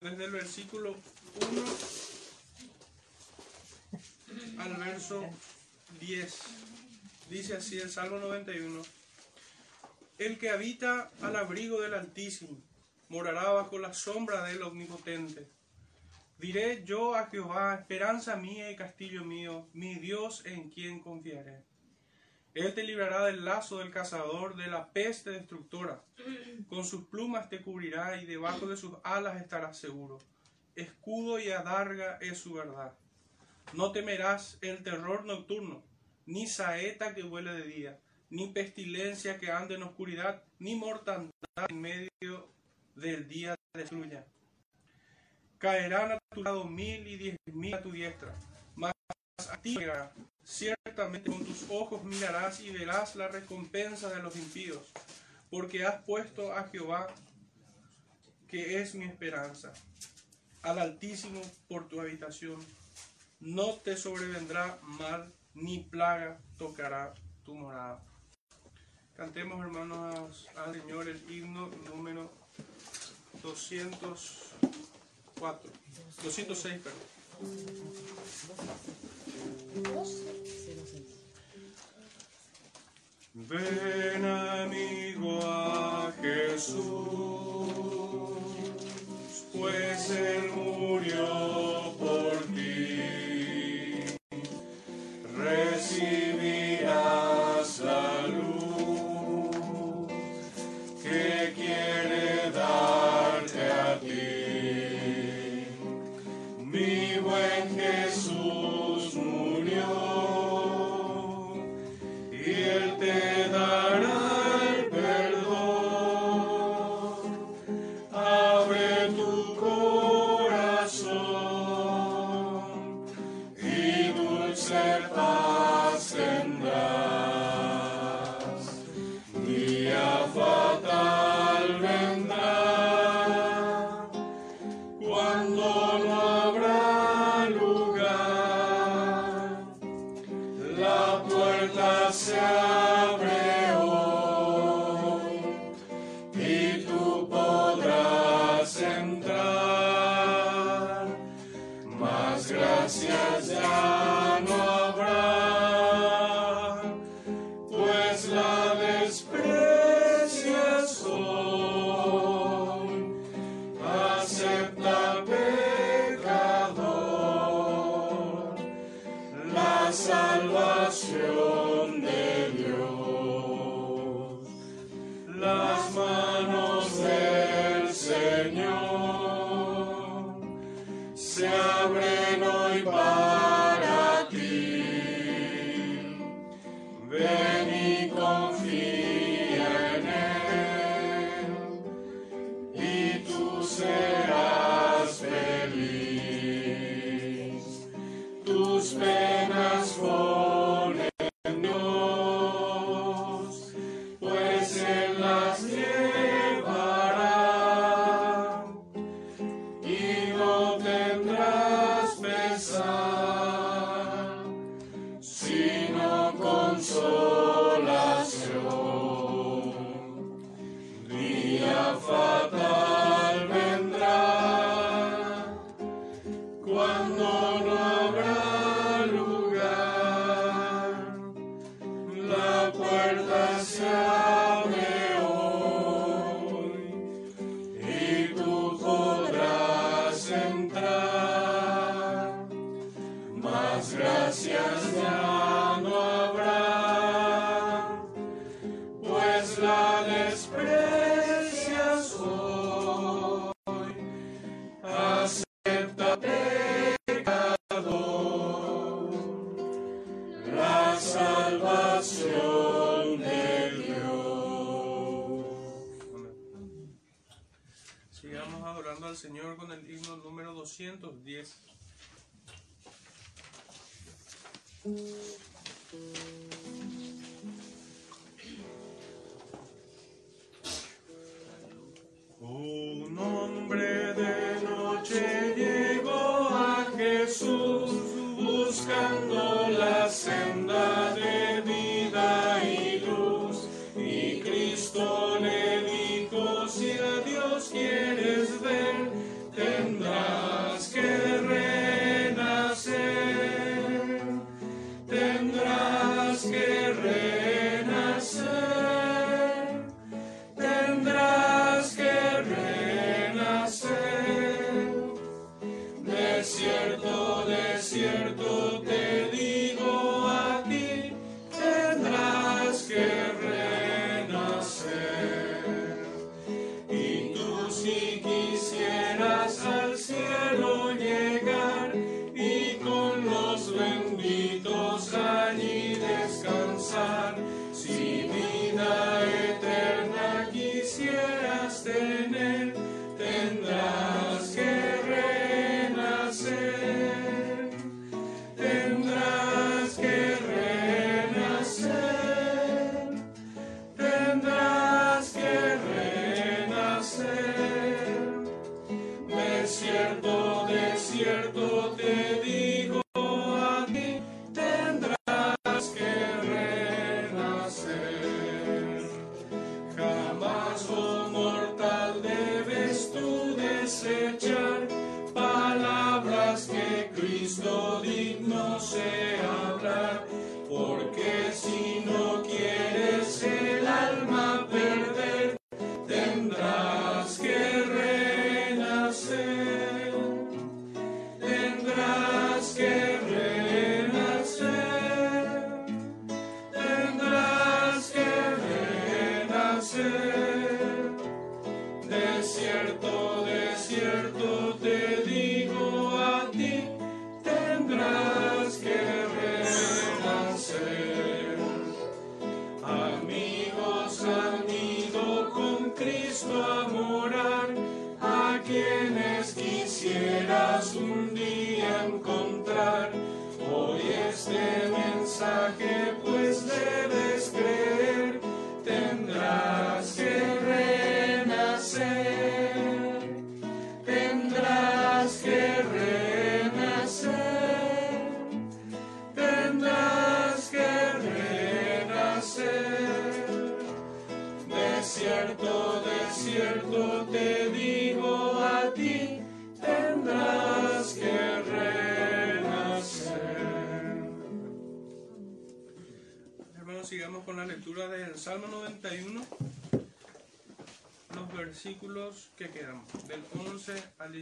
desde el versículo 1 al verso 10. Dice así el Salmo 91. El que habita al abrigo del Altísimo morará bajo la sombra del Omnipotente. Diré yo a Jehová, esperanza mía y castillo mío, mi Dios en quien confiaré. Él te librará del lazo del cazador, de la peste destructora. Con sus plumas te cubrirá y debajo de sus alas estarás seguro. Escudo y adarga es su verdad. No temerás el terror nocturno, ni saeta que vuele de día, ni pestilencia que ande en oscuridad, ni mortandad en medio del día destruya. Caerán a tu lado mil y diez mil a tu diestra, a ti. Ciertamente con tus ojos mirarás y verás la recompensa de los impíos, porque has puesto a Jehová, que es mi esperanza, al Altísimo por tu habitación. No te sobrevendrá mal, ni plaga tocará tu morada. Cantemos, hermanos, al Señor el himno número 204, 206, perdón. Ven amigo Jesús, pues Él murió por ti. Recibirás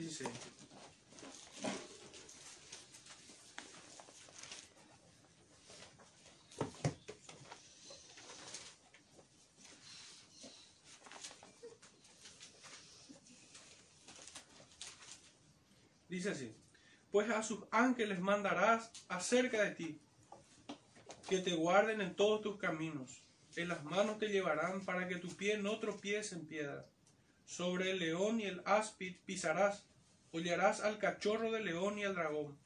al 16. Dice así, pues a sus ángeles mandarás acerca de ti, que te guarden en todos tus caminos. En las manos te llevarán para que tu pie no tropiece en piedra. Sobre el león y el áspid pisarás, hollarás al cachorro del león y al dragón.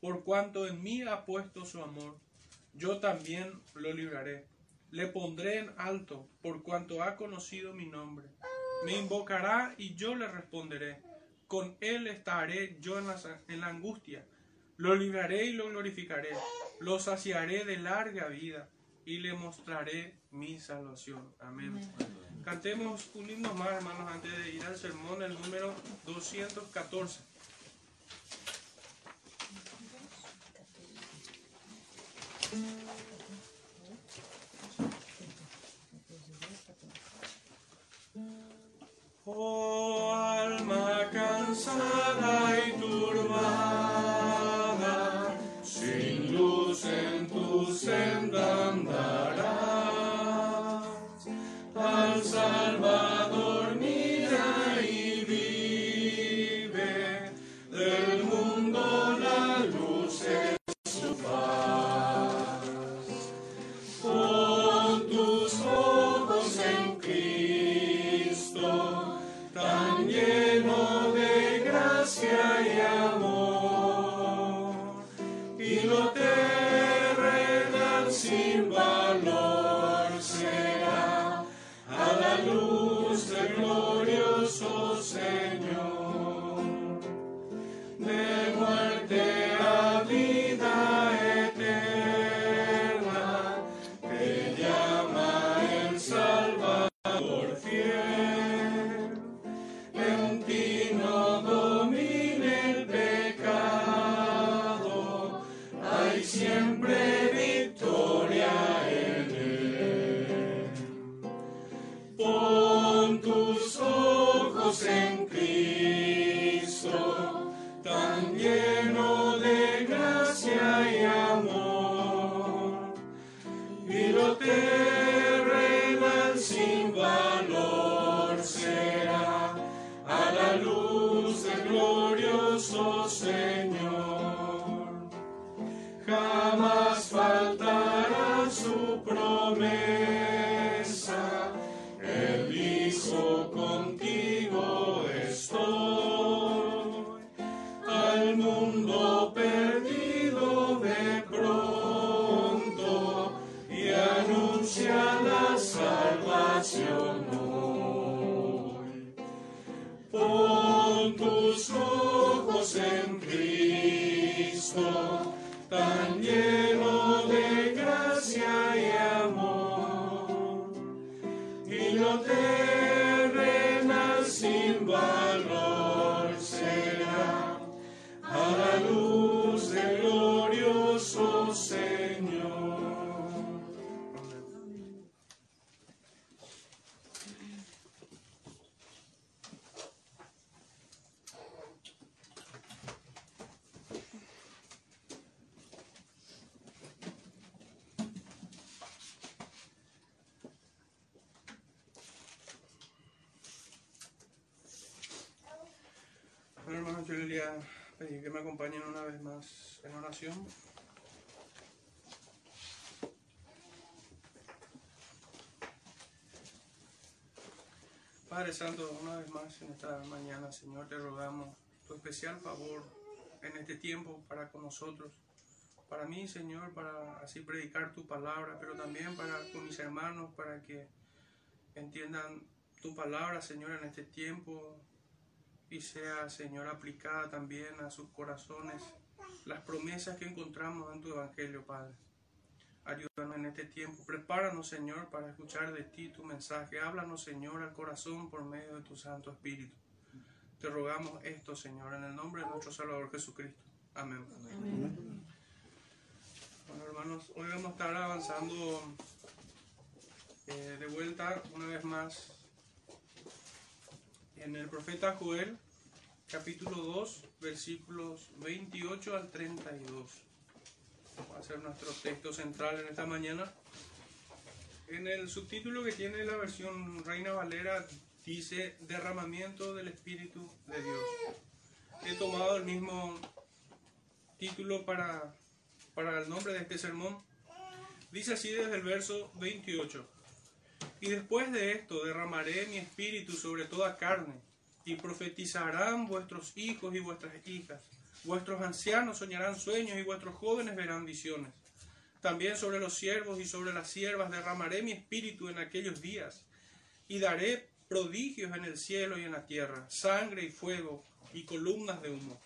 Por cuanto en mí ha puesto su amor, yo también lo libraré. Le pondré en alto, por cuanto ha conocido mi nombre. Me invocará y yo le responderé. Con él estaré yo en la angustia. Lo libraré y lo glorificaré. Lo saciaré de larga vida y le mostraré mi salvación. Amén. Cantemos un himno más, hermanos, antes de ir al sermón, el número 214. Oh alma cansada y turbada, sin luz en tu senda con Cristo, también. Vez más en oración. Padre Santo, una vez más en esta mañana, Señor, te rogamos tu especial favor en este tiempo para con nosotros. Para mí, Señor, para así predicar tu palabra, pero también para con mis hermanos, para que entiendan tu palabra, Señor, en este tiempo, y sea, Señor, aplicada también a sus corazones las promesas que encontramos en tu Evangelio, Padre. Ayúdanos en este tiempo. Prepáranos, Señor, para escuchar de ti tu mensaje. Háblanos, Señor, al corazón por medio de tu Santo Espíritu. Te rogamos esto, Señor, en el nombre de nuestro Salvador Jesucristo. Amén. Bueno, hermanos, hoy vamos a estar avanzando eh, de vuelta una vez más en el profeta Joel, capítulo 2, versículos 28 al 32. Va a ser nuestro texto central en esta mañana. En el subtítulo que tiene la versión Reina Valera dice derramamiento del Espíritu de Dios. He tomado el mismo título para, para el nombre de este sermón. Dice así desde el verso 28. Y después de esto derramaré mi espíritu sobre toda carne, y profetizarán vuestros hijos y vuestras hijas. Vuestros ancianos soñarán sueños y vuestros jóvenes verán visiones. También sobre los siervos y sobre las siervas derramaré mi espíritu en aquellos días, y daré prodigios en el cielo y en la tierra, sangre y fuego y columnas de humo.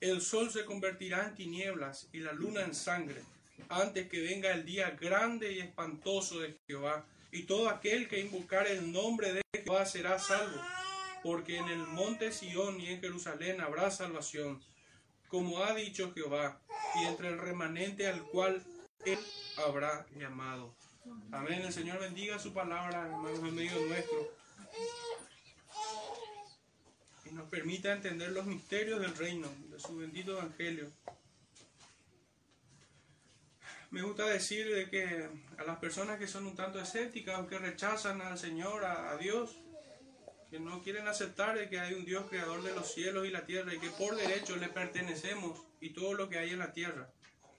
El sol se convertirá en tinieblas y la luna en sangre, antes que venga el día grande y espantoso de Jehová y todo aquel que invocar el nombre de Jehová será salvo, porque en el monte Sión y en Jerusalén habrá salvación, como ha dicho Jehová, y entre el remanente al cual él habrá llamado. Amén. El Señor bendiga su palabra, hermanos en medio nuestro, y nos permita entender los misterios del reino, de su bendito evangelio me gusta decir de que a las personas que son un tanto escépticas o que rechazan al Señor, a, Dios, que no quieren aceptar de que hay un Dios creador de los cielos y la tierra y que por derecho le pertenecemos y todo lo que hay en la tierra,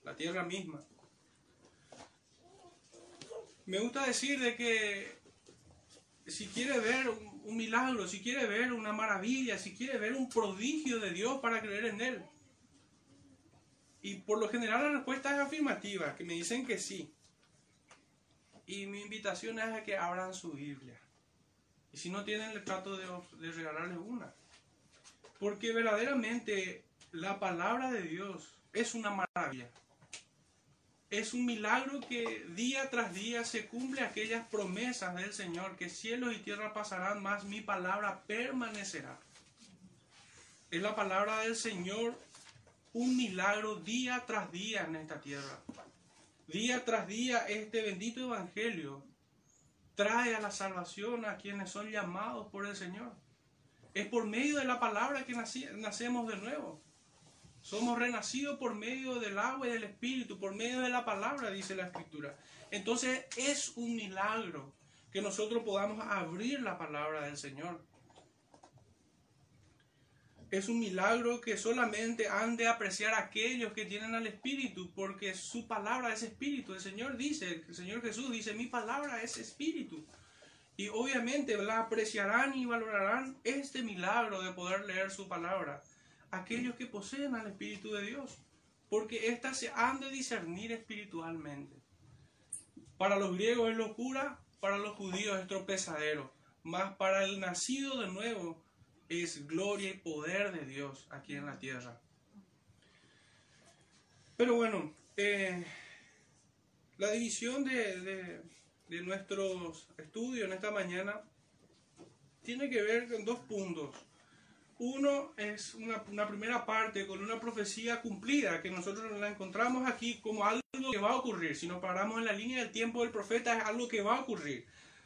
la tierra misma. Me gusta decir de que si quiere ver un, milagro, si quiere ver una maravilla, si quiere ver un prodigio de Dios para creer en Él, y por lo general la respuesta es afirmativa, que me dicen que sí. Y mi invitación es a que abran su Biblia. Y si no tienen, les trato de, de regalarles una. Porque verdaderamente la palabra de Dios es una maravilla. Es un milagro que día tras día se cumple aquellas promesas del Señor, que cielos y tierra pasarán, más mi palabra permanecerá. Es la palabra del Señor un milagro día tras día en esta tierra. Día tras día este bendito evangelio trae a la salvación a quienes son llamados por el Señor. Es por medio de la palabra que nacemos de nuevo. Somos renacidos por medio del agua y del Espíritu, por medio de la palabra, dice la Escritura. Entonces es un milagro que nosotros podamos abrir la palabra del Señor es un milagro que solamente han de apreciar aquellos que tienen al Espíritu, porque su palabra es Espíritu. El Señor dice, el Señor Jesús dice, mi palabra es Espíritu. Y obviamente la apreciarán y valorarán este milagro de poder leer su palabra. Aquellos que poseen al Espíritu de Dios, porque éstas se han de discernir espiritualmente. Para los griegos es locura, para los judíos es tropezadero, mas para el nacido de nuevo es gloria y poder de Dios aquí en la tierra. Pero bueno, eh, la división de, nuestros estudios en esta mañana tiene que ver con dos puntos. Uno es una, una, primera parte con una profecía cumplida, que nosotros la encontramos aquí como algo que va a ocurrir. Si nos paramos en la línea del tiempo del profeta, es algo que va a ocurrir.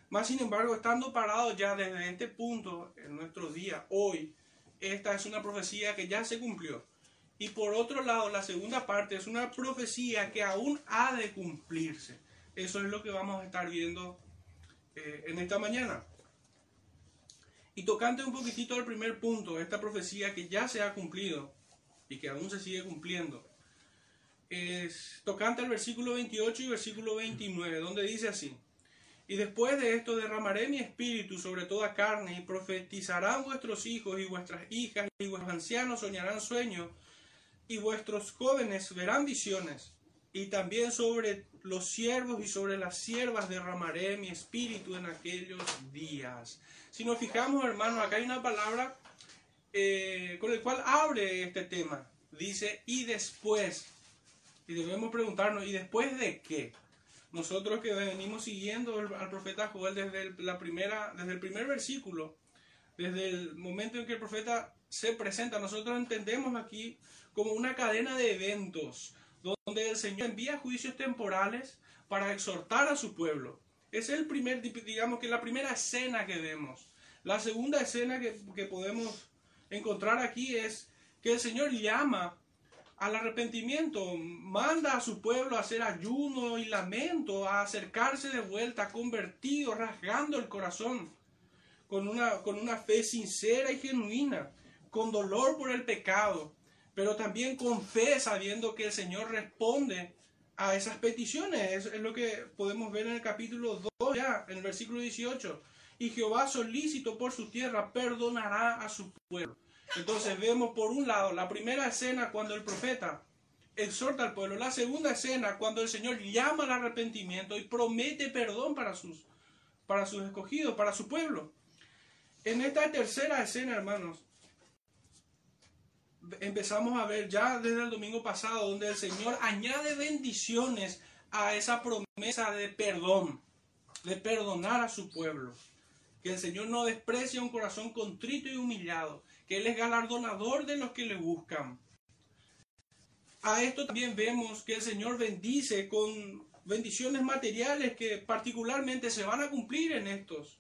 Más sin embargo, estando parados ya desde este punto en nuestro día, hoy, esta es una profecía que ya se cumplió. Y por otro lado, la segunda parte es una profecía que aún ha de cumplirse. Eso es lo que vamos a estar viendo eh, en esta mañana. Y tocante un poquitito al primer punto, esta profecía que ya se ha cumplido y que aún se sigue cumpliendo, es tocante al versículo 28 y versículo 29, donde dice así, y después de esto derramaré mi espíritu sobre toda carne y profetizarán vuestros hijos y vuestras hijas y vuestros ancianos soñarán sueños y vuestros jóvenes verán visiones. Y también sobre los siervos y sobre las siervas derramaré mi espíritu en aquellos días. Si nos fijamos, hermanos, acá hay una palabra eh, con el cual abre este tema. Dice, y después. Y debemos preguntarnos, ¿y después de qué? Nosotros que venimos siguiendo al profeta Joel desde la primera, desde el primer versículo, desde el momento en que el profeta se presenta, nosotros entendemos aquí como una cadena de eventos donde el Señor envía juicios temporales para exhortar a su pueblo. Es el primer, digamos que la primera escena que vemos. La segunda escena que, que podemos encontrar aquí es que el Señor llama al arrepentimiento, manda a su pueblo a hacer ayuno y lamento, a acercarse de vuelta, convertido, rasgando el corazón, con una, con una fe sincera y genuina, con dolor por el pecado, pero también con fe, sabiendo que el Señor responde a esas peticiones. Es, lo que podemos ver en el capítulo 2, ya, en el versículo 18. Y Jehová solícito por su tierra perdonará a su pueblo. Entonces vemos por un lado la primera escena cuando el profeta exhorta al pueblo, la segunda escena cuando el Señor llama al arrepentimiento y promete perdón para sus, para sus escogidos, para su pueblo. En esta tercera escena, hermanos, empezamos a ver ya desde el domingo pasado, donde el Señor añade bendiciones a esa promesa de perdón, de perdonar a su pueblo. Que el Señor no desprecia un corazón contrito y humillado, que Él es galardonador de los que le buscan. A esto también vemos que el Señor bendice con bendiciones materiales que particularmente se van a cumplir en estos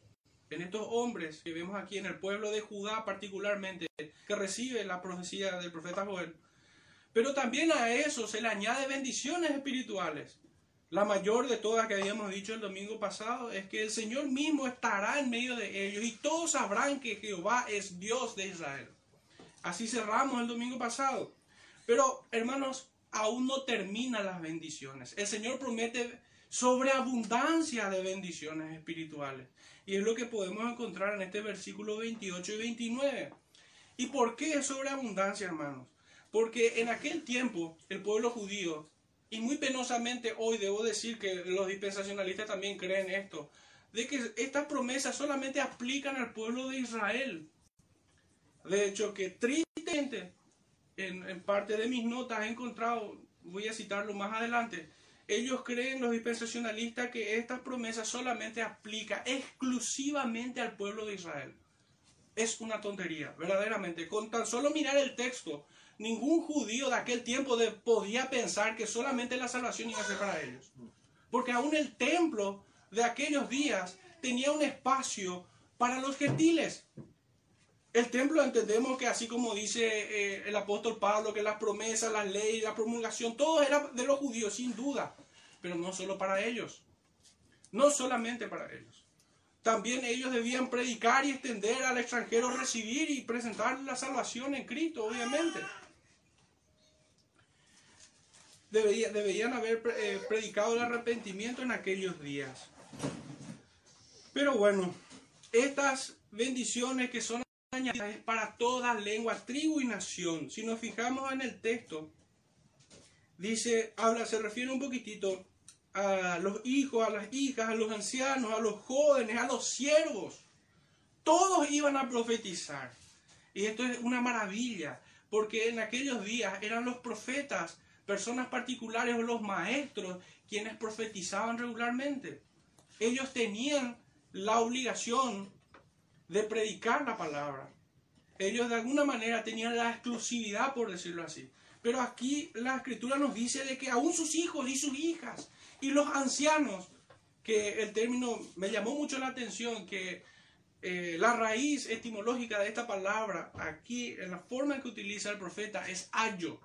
en estos hombres que vemos aquí en el pueblo de Judá particularmente, que recibe la profecía del profeta Joel. Pero también a eso se le añade bendiciones espirituales. La mayor de todas que habíamos dicho el domingo pasado es que el Señor mismo estará en medio de ellos y todos sabrán que Jehová es Dios de Israel. Así cerramos el domingo pasado. Pero hermanos, aún no terminan las bendiciones. El Señor promete sobreabundancia de bendiciones espirituales. Y es lo que podemos encontrar en este versículo 28 y 29. ¿Y por qué sobreabundancia, hermanos? Porque en aquel tiempo el pueblo judío, y muy penosamente hoy debo decir que los dispensacionalistas también creen esto, de que estas promesas solamente aplican al pueblo de Israel. De hecho, que tristemente, en, en parte de mis notas he encontrado, voy a citarlo más adelante, ellos creen, los dispensacionalistas, que estas promesas solamente aplica exclusivamente al pueblo de Israel. Es una tontería, verdaderamente. Con tan solo mirar el texto, ningún judío de aquel tiempo podía pensar que solamente la salvación iba a ser para ellos. Porque aún el templo de aquellos días tenía un espacio para los gentiles. El templo entendemos que así como dice eh, el apóstol Pablo, que las promesas, las leyes, la promulgación, todo era de los judíos, sin duda, pero no solo para ellos, no solamente para ellos. También ellos debían predicar y extender al extranjero, recibir y presentar la salvación en Cristo, obviamente. Deberían haber eh, predicado el arrepentimiento en aquellos días. Pero bueno, estas bendiciones que son para toda lengua, tribu y nación. Si nos fijamos en el texto, dice, habla, se refiere un poquitito a los hijos, a las hijas, a los ancianos, a los jóvenes, a los siervos. Todos iban a profetizar. Y esto es una maravilla, porque en aquellos días eran los profetas personas particulares o los maestros quienes profetizaban regularmente. Ellos tenían la obligación de predicar la palabra. Ellos de alguna manera tenían la exclusividad, por decirlo así. Pero aquí la escritura nos dice de que aún sus hijos y sus hijas y los ancianos, que el término me llamó mucho la atención, que eh, la raíz etimológica de esta palabra aquí, en la forma en que utiliza el profeta, es ayo.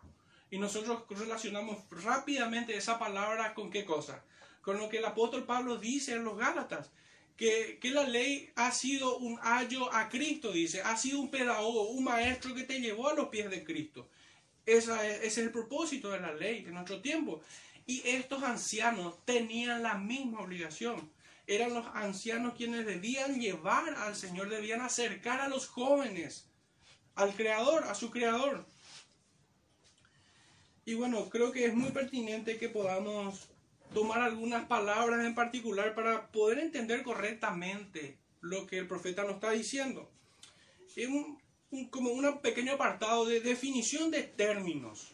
Y nosotros relacionamos rápidamente esa palabra con qué cosa? Con lo que el apóstol Pablo dice en los Gálatas, que, la ley ha sido un ayo a Cristo, dice, ha sido un pedagogo, un maestro que te llevó a los pies de Cristo. Esa ese es el propósito de la ley en nuestro tiempo. Y estos ancianos tenían la misma obligación eran los ancianos quienes debían llevar al Señor, debían acercar a los jóvenes al Creador, a su Creador. Y bueno, creo que es muy pertinente que podamos tomar algunas palabras en particular para poder entender correctamente lo que el profeta nos está diciendo. Es un, como un pequeño apartado de definición de términos.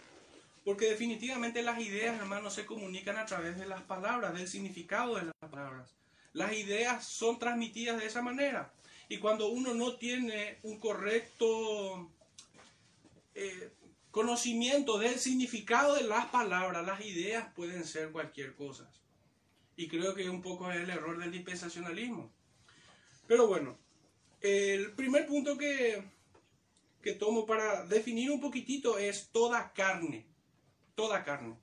Porque definitivamente las ideas, hermanos, se comunican a través de las palabras, del significado de las palabras. Las ideas son transmitidas de esa manera. Y cuando uno no tiene un correcto eh, conocimiento del significado de las palabras, las ideas pueden ser cualquier cosa. Y creo que un poco es el error del dispensacionalismo. Pero bueno, el primer punto que, que tomo para definir un poquitito es toda carne. Toda carne.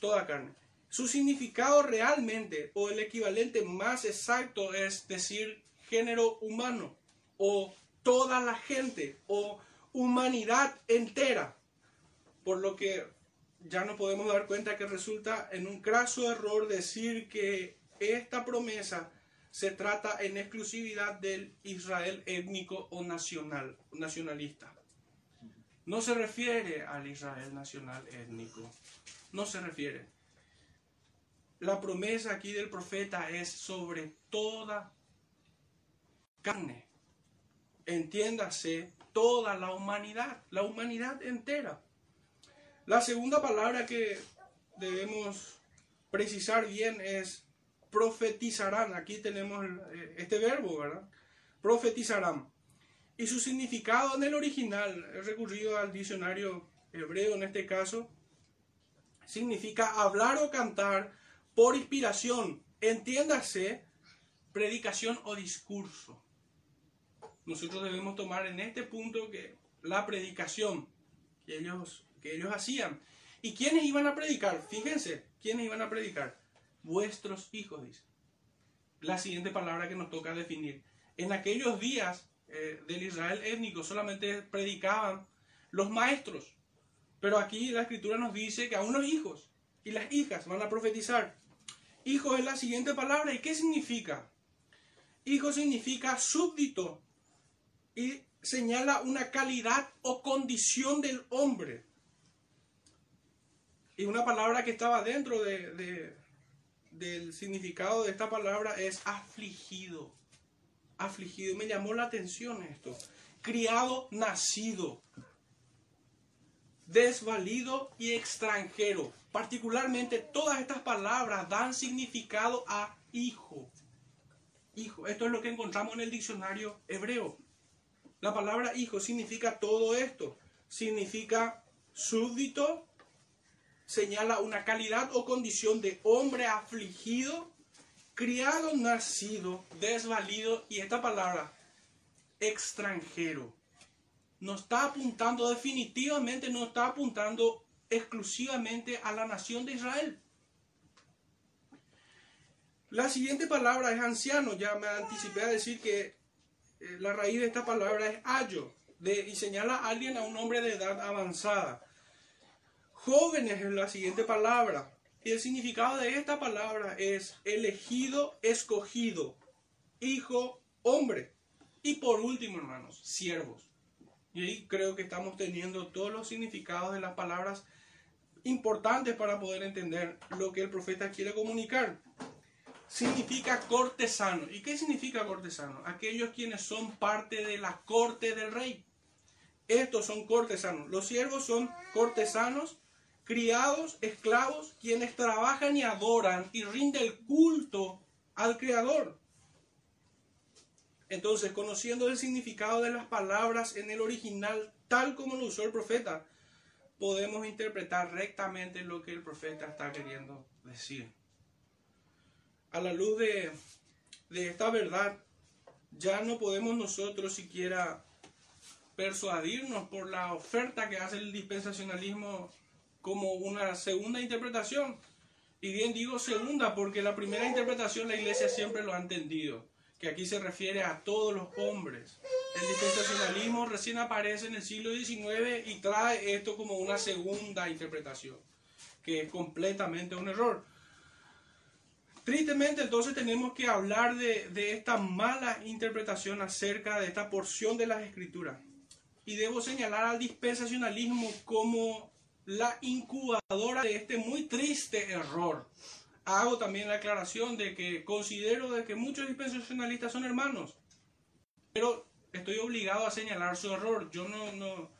Toda carne. Su significado realmente o el equivalente más exacto es decir género humano o toda la gente o humanidad entera. Por lo que ya nos podemos dar cuenta que resulta en un craso error decir que esta promesa se trata en exclusividad del Israel étnico o nacional, nacionalista. No se refiere al Israel nacional étnico. No se refiere. La promesa aquí del profeta es sobre toda carne. Entiéndase, toda la humanidad, la humanidad entera. La segunda palabra que debemos precisar bien es profetizarán. Aquí tenemos eh, este verbo, ¿verdad? Profetizarán. Y su significado en el original, he recurrido al diccionario hebreo en este caso, significa hablar o cantar por inspiración, entiéndase, predicación o discurso. Nosotros debemos tomar en este punto que la predicación que ellos, que ellos hacían. ¿Y quiénes iban a predicar? Fíjense, ¿quiénes iban a predicar? Vuestros hijos, dice. La siguiente palabra que nos toca definir. En aquellos días eh, del Israel étnico solamente predicaban los maestros. Pero aquí la escritura nos dice que aún los hijos y las hijas van a profetizar. Hijo es la siguiente palabra. ¿Y qué significa? Hijo significa súbdito y señala una calidad o condición del hombre. Y una palabra que estaba dentro de, del significado de esta palabra es afligido. Afligido. Me llamó la atención esto. Criado, nacido. Desvalido y extranjero. Particularmente todas estas palabras dan significado a hijo. Hijo, esto es lo que encontramos en el diccionario hebreo. La palabra hijo significa todo esto. Significa súbdito, señala una calidad o condición de hombre afligido, criado, nacido, desvalido y esta palabra extranjero. No está apuntando definitivamente, no está apuntando exclusivamente a la nación de Israel. La siguiente palabra es anciano. Ya me anticipé a decir que la raíz de esta palabra es ayo de, y señala a alguien a un hombre de edad avanzada. Jóvenes es la siguiente palabra. Y el significado de esta palabra es elegido, escogido, hijo, hombre. Y por último, hermanos, siervos. Y ahí creo que estamos teniendo todos los significados de las palabras importantes para poder entender lo que el profeta quiere comunicar. Significa cortesano. ¿Y qué significa cortesano? Aquellos quienes son parte de la corte del rey. Estos son cortesanos. Los siervos son cortesanos criados, esclavos, quienes trabajan y adoran y rinden culto al Creador. Entonces, conociendo el significado de las palabras en el original, tal como lo usó el profeta, podemos interpretar rectamente lo que el profeta está queriendo decir. A la luz de, de esta verdad, ya no podemos nosotros siquiera persuadirnos por la oferta que hace el dispensacionalismo como una segunda interpretación. Y bien digo segunda porque la primera interpretación la iglesia siempre lo ha entendido, que aquí se refiere a todos los hombres. El dispensacionalismo recién aparece en el siglo XIX y trae esto como una segunda interpretación, que es completamente un error. Tristemente entonces tenemos que hablar de, de esta mala interpretación acerca de esta porción de las escrituras. Y debo señalar al dispensacionalismo como la incubadora de este muy triste error. Hago también la aclaración de que considero de que muchos dispensacionalistas son hermanos, pero estoy obligado a señalar su error. Yo no, no,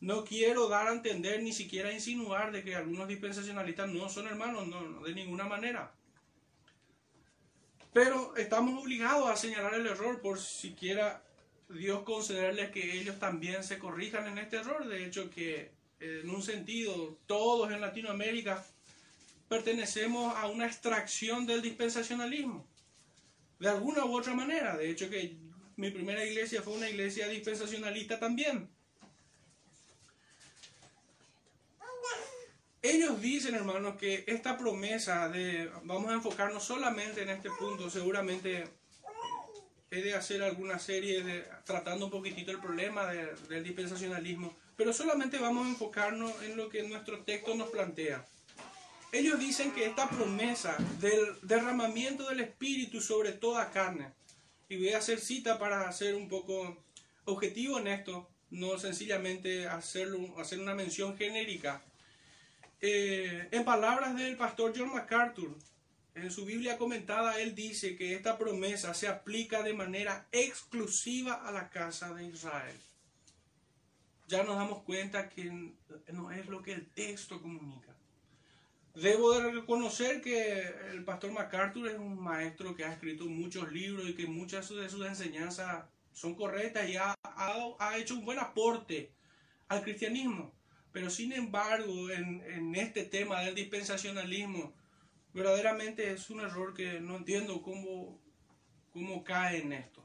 no quiero dar a entender ni siquiera insinuar de que algunos dispensacionalistas no son hermanos, no, de ninguna manera. Pero estamos obligados a señalar el error por siquiera Dios concederles que ellos también se corrijan en este error. De hecho, que en un sentido, todos en Latinoamérica pertenecemos a una extracción del dispensacionalismo. De alguna u otra manera. De hecho que mi primera iglesia fue una iglesia dispensacionalista también. Ellos dicen, hermanos, que esta promesa de, vamos a enfocarnos solamente en este punto, seguramente he de hacer alguna serie de, tratando un poquitito el problema del dispensacionalismo pero solamente vamos a enfocarnos en lo que nuestro texto nos plantea. Ellos dicen que esta promesa del derramamiento del Espíritu sobre toda carne, y voy a hacer cita para hacer un poco objetivo en esto, no sencillamente hacerlo, hacer una mención genérica. Eh, en palabras del pastor John MacArthur, en su Biblia comentada, él dice que esta promesa se aplica de manera exclusiva a la casa de Israel ya nos damos cuenta que no es lo que el texto comunica. Debo de reconocer que el pastor MacArthur es un maestro que ha escrito muchos libros y que muchas de sus enseñanzas son correctas y ha, ha, hecho un buen aporte al cristianismo. Pero sin embargo, en, este tema del dispensacionalismo, verdaderamente es un error que no entiendo cómo, cómo cae en esto.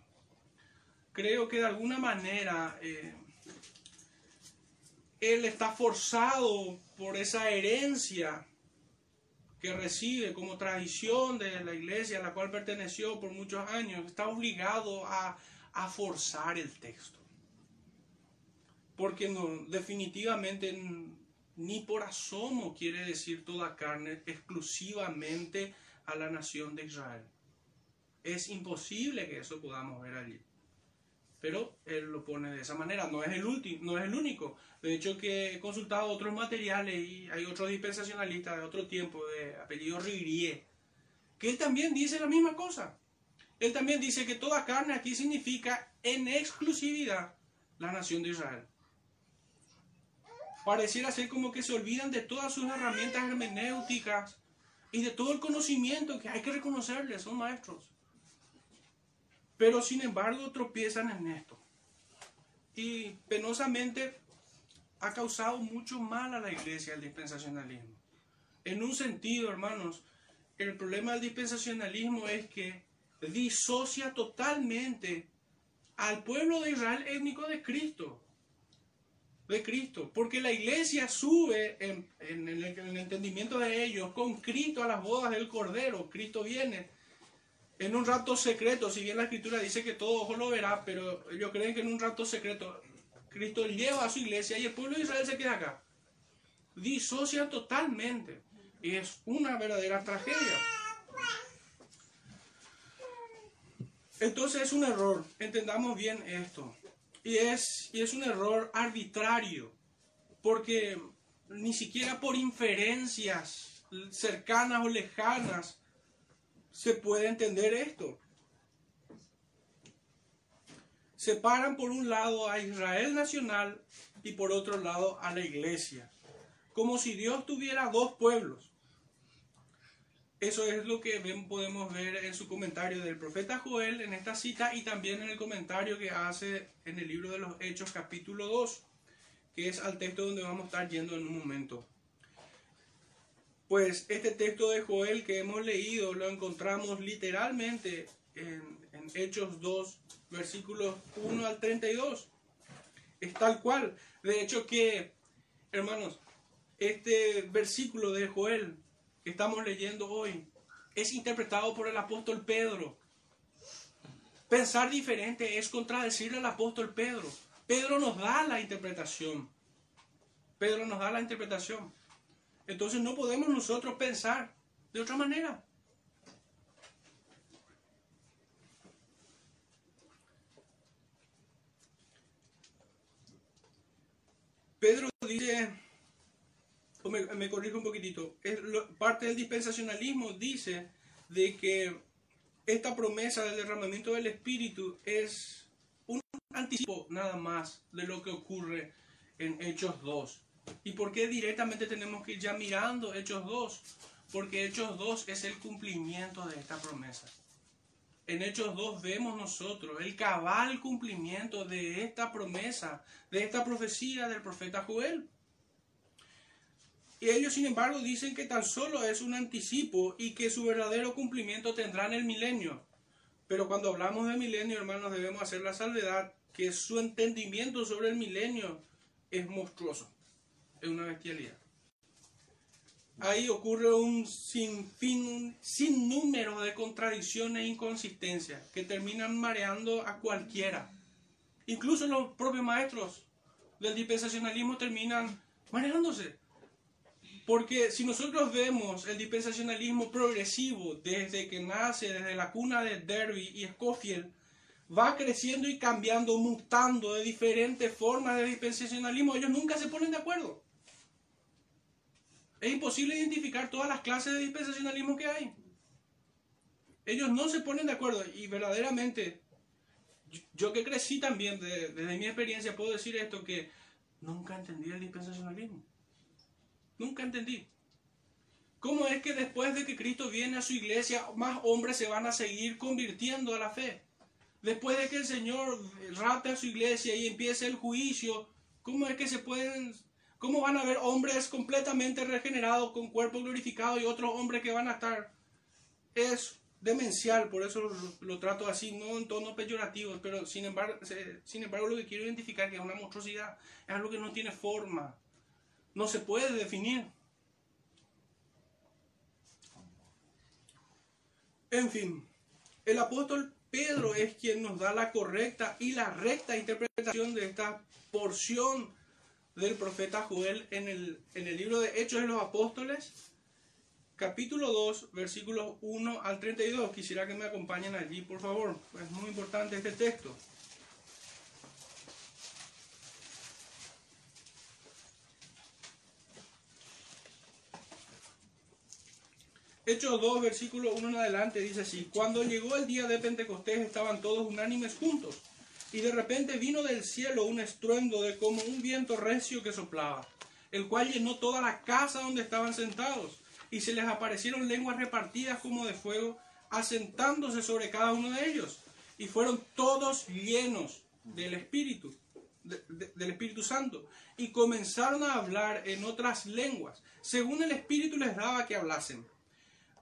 Creo que de alguna manera eh, él está forzado por esa herencia que recibe como tradición de la iglesia a la cual perteneció por muchos años, está obligado a, forzar el texto. Porque no, definitivamente ni por asomo quiere decir toda carne exclusivamente a la nación de Israel. Es imposible que eso podamos ver allí pero él lo pone de esa manera. No es el último, no es el único. De hecho, que he consultado otros materiales y hay otros dispensacionalistas de otro tiempo, de apellido Rigrier, que él también dice la misma cosa. Él también dice que toda carne aquí significa en exclusividad la nación de Israel. Pareciera ser como que se olvidan de todas sus herramientas hermenéuticas y de todo el conocimiento que hay que reconocerles, son maestros. Pero sin embargo tropiezan en esto. Y penosamente ha causado mucho mal a la iglesia el dispensacionalismo. En un sentido, hermanos, el problema del dispensacionalismo es que disocia totalmente al pueblo de Israel étnico de Cristo. De Cristo. Porque la iglesia sube en, el entendimiento de ellos con Cristo a las bodas del Cordero. Cristo viene en un rato secreto, si bien la escritura dice que todo ojo lo verá, pero ellos creen que en un rato secreto Cristo lleva a su iglesia y el pueblo de Israel se queda acá. Disocia totalmente. Y es una verdadera tragedia. Entonces es un error, entendamos bien esto. Y es, y es un error arbitrario, porque ni siquiera por inferencias cercanas o lejanas se puede entender esto. Separan por un lado a Israel nacional y por otro lado a la iglesia. como si Dios tuviera dos pueblos. Eso es lo que podemos ver en su comentario del profeta Joel en esta cita y también en el comentario que hace en el libro de los Hechos capítulo 2, que es al texto donde vamos a estar yendo en un momento. Pues este texto de Joel que hemos leído lo encontramos literalmente en, Hechos 2, versículos 1 al 32. Es tal cual. De hecho que, hermanos, este versículo de Joel estamos leyendo hoy es interpretado por el apóstol Pedro. Pensar diferente es contradecirle al apóstol Pedro. Pedro nos da la interpretación. Pedro nos da la interpretación. Entonces no podemos nosotros pensar de otra manera. Pedro dice, me, corrijo un poquitito, es parte del dispensacionalismo dice de que esta promesa del derramamiento del Espíritu es un anticipo nada más de lo que ocurre en Hechos 2. ¿Y por qué directamente tenemos que ir ya mirando Hechos 2? Porque Hechos 2 es el cumplimiento de esta promesa. En Hechos 2 vemos nosotros el cabal cumplimiento de esta promesa, de esta profecía del profeta Joel. Y ellos, sin embargo, dicen que tan solo es un anticipo y que su verdadero cumplimiento tendrá en el milenio. Pero cuando hablamos de milenio, hermanos, debemos hacer la salvedad que su entendimiento sobre el milenio es monstruoso es una bestialidad. Ahí ocurre un sinfín, un sinnúmero de contradicciones e inconsistencias que terminan mareando a cualquiera. Incluso los propios maestros del dispensacionalismo terminan mareándose. Porque si nosotros vemos el dispensacionalismo progresivo desde que nace, desde la cuna de Derby y Scofield, va creciendo y cambiando, mutando de diferentes formas de dispensacionalismo, ellos nunca se ponen de acuerdo. Es imposible identificar todas las clases de dispensacionalismo que hay. Ellos no se ponen de acuerdo y verdaderamente, yo, que crecí también, desde mi experiencia puedo decir esto, que nunca entendí el dispensacionalismo. Nunca entendí. ¿Cómo es que después de que Cristo viene a su iglesia, más hombres se van a seguir convirtiendo a la fe? Después de que el Señor rate a su iglesia y empiece el juicio, ¿cómo es que se pueden ¿Cómo van a haber hombres completamente regenerados con cuerpo glorificado y otros hombres que van a estar? Es demencial, por eso lo, trato así, no en tono peyorativo, pero sin embargo, sin embargo lo que quiero identificar que es una monstruosidad, es algo que no tiene forma, no se puede definir. En fin, el apóstol Pedro es quien nos da la correcta y la recta interpretación de esta porción del profeta Joel en el, en el libro de Hechos de los Apóstoles, capítulo 2, versículos 1 al 32. Quisiera que me acompañen allí, por favor. Es muy importante este texto. Hechos 2, versículo 1 en adelante, dice así, cuando llegó el día de Pentecostés estaban todos unánimes juntos y de repente vino del cielo un estruendo de como un viento recio que soplaba, el cual llenó toda la casa donde estaban sentados, y se les aparecieron lenguas repartidas como de fuego, asentándose sobre cada uno de ellos, y fueron todos llenos del Espíritu, del Espíritu Santo, y comenzaron a hablar en otras lenguas, según el Espíritu les daba que hablasen.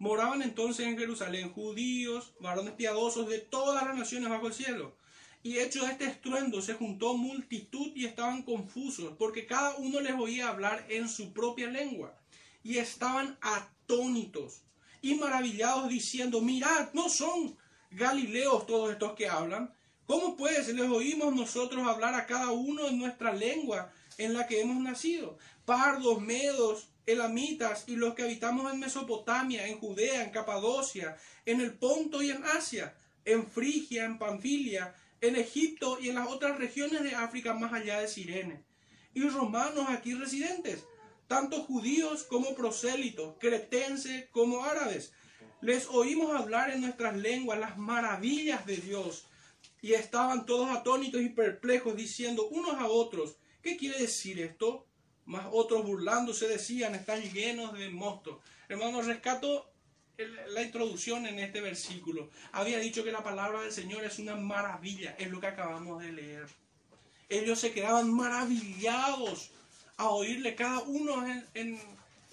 Moraban entonces en Jerusalén judíos, varones piadosos de todas las naciones bajo el cielo. Y hecho este estruendo se juntó multitud y estaban confusos, porque cada uno les oía hablar en su propia lengua. Y estaban atónitos y maravillados diciendo, mirad, no son galileos todos estos que hablan. ¿Cómo pues les oímos nosotros hablar a cada uno en nuestra lengua en la que hemos nacido? Pardos, medos, elamitas y los que habitamos en Mesopotamia, en Judea, en Capadocia, en el Ponto y en Asia, en Frigia, en Panfilia, en Egipto y en las otras regiones de África más allá de Sirene, y romanos aquí residentes, tanto judíos como prosélitos, cretenses como árabes. Les oímos hablar en nuestras lenguas las maravillas de Dios, y estaban todos atónitos y perplejos, diciendo unos a otros, ¿qué quiere decir esto? Más otros burlándose decían, están llenos de mosto. Hermano, rescato la introducción en este versículo. Había dicho que la palabra del Señor es una maravilla, es lo que acabamos de leer. Ellos se quedaban maravillados a oírle cada uno en,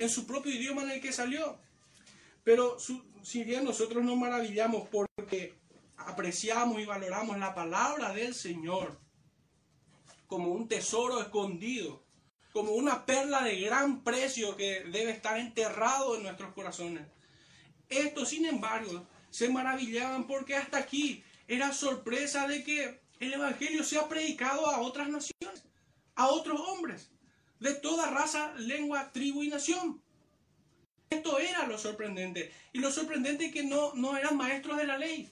su propio idioma en el que salió. Pero si bien nosotros nos maravillamos porque apreciamos y valoramos la palabra del Señor como un tesoro escondido, como una perla de gran precio que debe estar enterrado en nuestros corazones. Estos, sin embargo, se maravillaban porque hasta aquí era sorpresa de que el Evangelio sea predicado a otras naciones, a otros hombres, de toda raza, lengua, tribu y nación. Esto era lo sorprendente. Y lo sorprendente es que no, no eran maestros de la ley.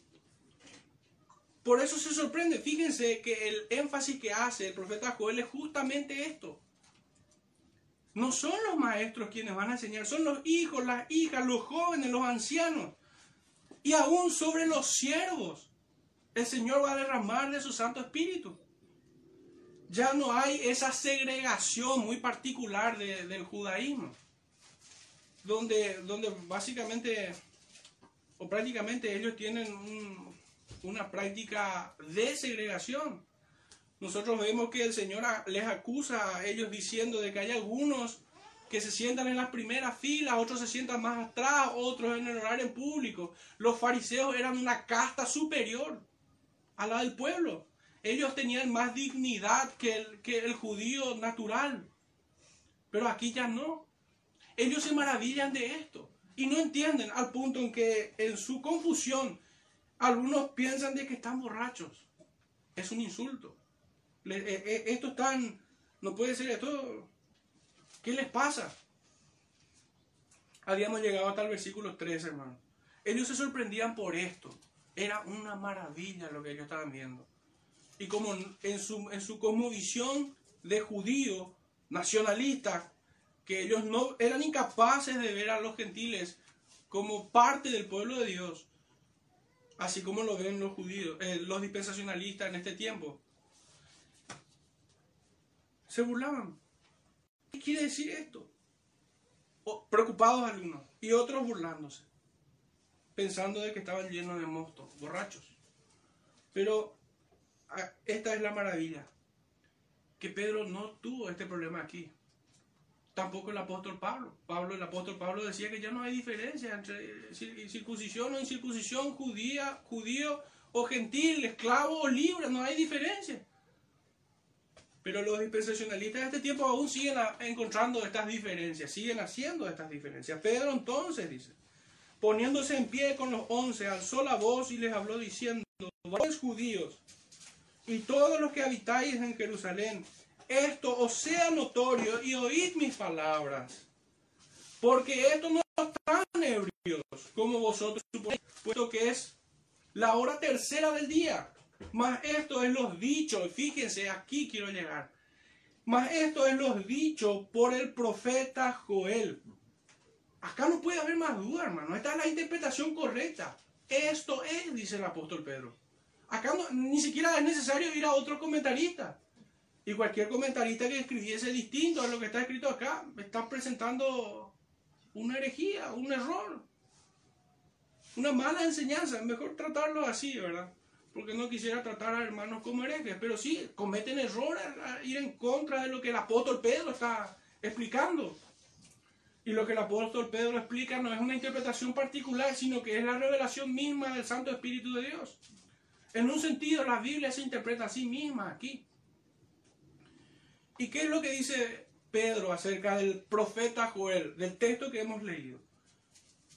Por eso se sorprende. Fíjense que el énfasis que hace el profeta Joel es justamente esto. No son los maestros quienes van a enseñar, son los hijos, las hijas, los jóvenes, los ancianos. Y aún sobre los siervos. El Señor va a derramar de su Santo Espíritu. Ya no hay esa segregación muy particular del judaísmo. Donde, donde básicamente o prácticamente ellos tienen una práctica de segregación. Nosotros vemos que el Señor les acusa a ellos diciendo de que hay algunos que se sientan en las primeras filas, otros se sientan más atrás, otros en el horario público. Los fariseos eran una casta superior a la del pueblo. Ellos tenían más dignidad que el, que el judío natural. Pero aquí ya no. Ellos se maravillan de esto y no entienden al punto en que en su confusión algunos piensan de que están borrachos. Es un insulto. Eh, eh, esto no puede ser esto. ¿Qué les pasa? Habíamos llegado hasta el versículo 3, hermano. Ellos se sorprendían por esto. Era una maravilla lo que ellos estaban viendo. Y como en su, en su cosmovisión de judío, nacionalista, que ellos no eran incapaces de ver a los gentiles como parte del pueblo de Dios, así como lo ven los judíos, eh, los dispensacionalistas en este tiempo se burlaban. ¿Qué quiere decir esto? preocupados algunos y otros burlándose, pensando de que estaban llenos de monstruos, borrachos. Pero ah, esta es la maravilla, que Pedro no tuvo este problema aquí. Tampoco el apóstol Pablo. Pablo, el apóstol Pablo decía que ya no hay diferencia entre circuncisión o incircuncisión, judía, judío o gentil, esclavo o libre, no hay diferencia. Pero los dispensacionalistas de este tiempo aún siguen encontrando estas diferencias, siguen haciendo estas diferencias. Pedro entonces dice, poniéndose en pie con los once, alzó la voz y les habló diciendo, vos judíos y todos los que habitáis en Jerusalén, esto os sea notorio y oíd mis palabras, porque esto no están ebrios como vosotros suponéis, puesto que es la hora tercera del día. Mas esto es los dichos, fíjense, aquí quiero llegar. Mas esto es los dichos por el profeta Joel. Acá no puede haber más duda, hermano. Esta es la interpretación correcta. Esto es, dice el apóstol Pedro. Acá ni siquiera es necesario ir a otro comentarista. Y cualquier comentarista que escribiese distinto a lo que está escrito acá, está presentando una herejía, un error, una mala enseñanza. Mejor tratarlo así, ¿verdad? Porque no quisiera tratar a hermanos como herejes, pero sí cometen errores a ir en contra de lo que el apóstol Pedro está explicando. Y lo que el apóstol Pedro explica no es una interpretación particular, sino que es la revelación misma del Santo Espíritu de Dios. En un sentido, la Biblia se interpreta a sí misma aquí. ¿Y qué es lo que dice Pedro acerca del profeta Joel, del texto que hemos leído?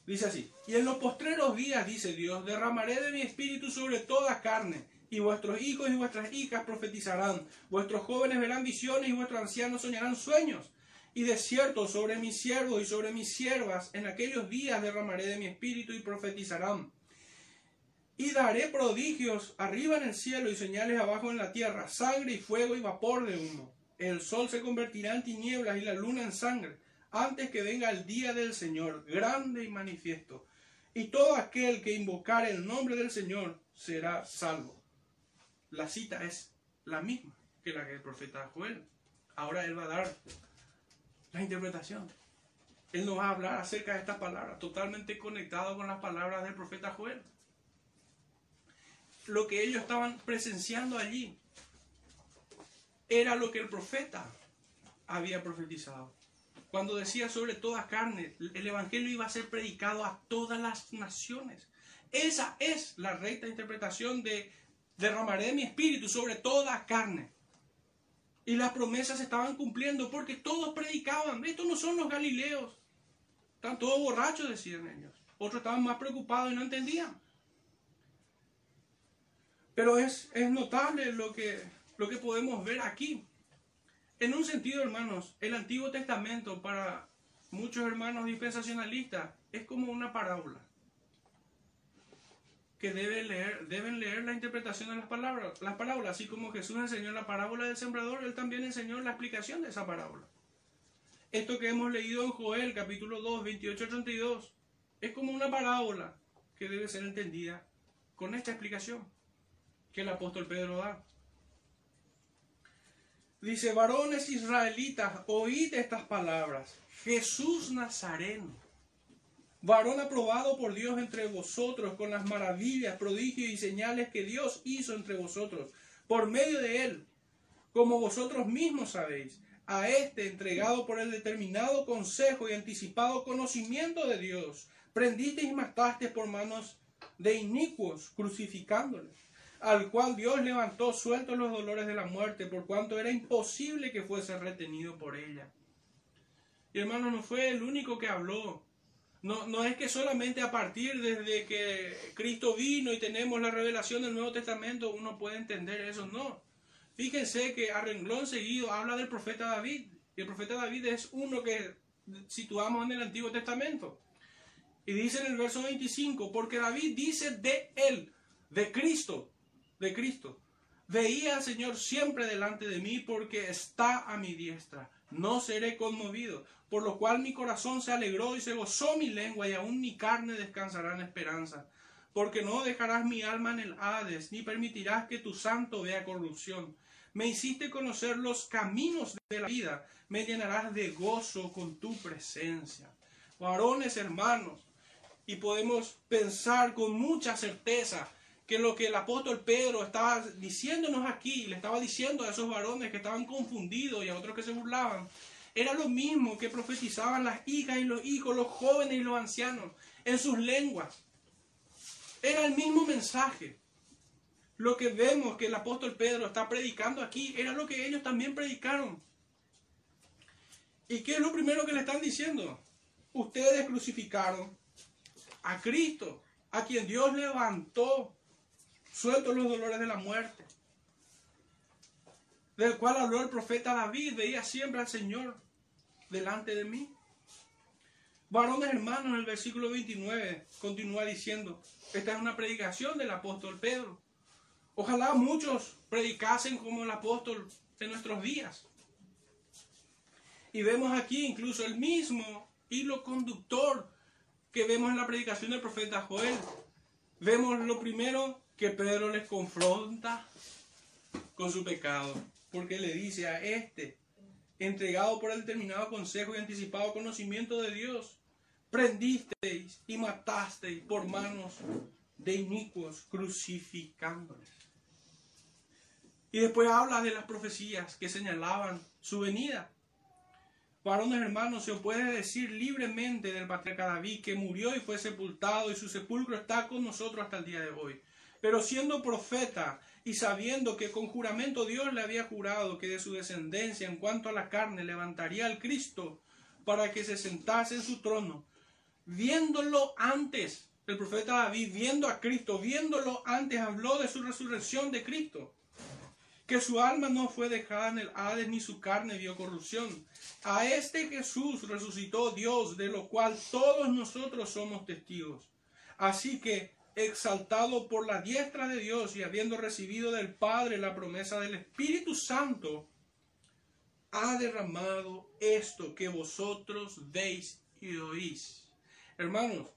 Dice así, y en los postreros días, dice Dios, derramaré de mi espíritu sobre toda carne, y vuestros hijos y vuestras hijas profetizarán, vuestros jóvenes verán visiones y vuestros ancianos soñarán sueños. Y de cierto sobre mis siervos y sobre mis siervas en aquellos días derramaré de mi espíritu y profetizarán. Y daré prodigios arriba en el cielo y señales abajo en la tierra, sangre y fuego y vapor de humo. El sol se convertirá en tinieblas y la luna en sangre antes que venga el día del Señor, grande y manifiesto. Y todo aquel que invocar el nombre del Señor será salvo. La cita es la misma que la que el profeta Joel. Ahora él va a dar la interpretación. Él nos va a hablar acerca de estas palabras, totalmente conectado con las palabras del profeta Joel. Lo que ellos estaban presenciando allí era lo que el profeta había profetizado. Cuando decía sobre toda carne, el Evangelio iba a ser predicado a todas las naciones. Esa es la recta interpretación de derramaré mi espíritu sobre toda carne. Y las promesas estaban cumpliendo porque todos predicaban. Estos no son los galileos. Están todos borrachos, decían ellos. Otros estaban más preocupados y no entendían. Pero es, es notable lo que, lo que podemos ver aquí. En un sentido, hermanos, el Antiguo Testamento para muchos hermanos dispensacionalistas es como una parábola que deben leer, deben leer la interpretación de las palabras, las parábolas, así como Jesús enseñó la parábola del sembrador, él también enseñó la explicación de esa parábola. Esto que hemos leído en Joel, capítulo 2, 28 32, es como una parábola que debe ser entendida con esta explicación que el apóstol Pedro da. Dice, varones israelitas, oíd estas palabras. Jesús Nazareno, varón aprobado por Dios entre vosotros con las maravillas, prodigios y señales que Dios hizo entre vosotros, por medio de él, como vosotros mismos sabéis, a este entregado por el determinado consejo y anticipado conocimiento de Dios, prendisteis y matasteis por manos de inicuos, crucificándoles al cual Dios levantó sueltos los dolores de la muerte, por cuanto era imposible que fuese retenido por ella. Y hermano, no fue el único que habló. No, no es que solamente a partir desde que Cristo vino y tenemos la revelación del Nuevo Testamento uno puede entender eso, no. Fíjense que a renglón seguido habla del profeta David. Y el profeta David es uno que situamos en el Antiguo Testamento. Y dice en el verso 25, porque David dice de él, de Cristo, de Cristo. Veía al Señor siempre delante de mí porque está a mi diestra. No seré conmovido, por lo cual mi corazón se alegró y se gozó mi lengua y aún mi carne descansará en esperanza. Porque no dejarás mi alma en el Hades, ni permitirás que tu santo vea corrupción. Me hiciste conocer los caminos de la vida, me llenarás de gozo con tu presencia. Varones hermanos, y podemos pensar con mucha certeza que lo que el apóstol Pedro estaba diciéndonos aquí, le estaba diciendo a esos varones que estaban confundidos y a otros que se burlaban, era lo mismo que profetizaban las hijas y los hijos, los jóvenes y los ancianos, en sus lenguas. Era el mismo mensaje. Lo que vemos que el apóstol Pedro está predicando aquí era lo que ellos también predicaron. ¿Y qué es lo primero que le están diciendo? Ustedes crucificaron a Cristo, a quien Dios levantó suelto los dolores de la muerte, del cual habló el profeta David, veía siempre al Señor delante de mí. Varones hermanos, en el versículo 29 continúa diciendo, esta es una predicación del apóstol Pedro. Ojalá muchos predicasen como el apóstol en nuestros días. Y vemos aquí incluso el mismo hilo conductor que vemos en la predicación del profeta Joel. Vemos lo primero que Pedro les confronta con su pecado, porque le dice a este, entregado por el determinado consejo y anticipado conocimiento de Dios, prendisteis y matasteis por manos de inicuos, crucificándoles. Y después habla de las profecías que señalaban su venida. Varones hermanos, se puede decir libremente del patriarca David que murió y fue sepultado y su sepulcro está con nosotros hasta el día de hoy. Pero siendo profeta y sabiendo que con juramento Dios le había jurado que de su descendencia en cuanto a la carne levantaría al Cristo para que se sentase en su trono, viéndolo antes, el profeta David, viendo a Cristo, viéndolo antes, habló de su resurrección de Cristo, que su alma no fue dejada en el Hades ni su carne vio corrupción. A este Jesús resucitó Dios, de lo cual todos nosotros somos testigos. Así que exaltado por la diestra de Dios y habiendo recibido del Padre la promesa del Espíritu Santo, ha derramado esto que vosotros veis y oís. Hermanos,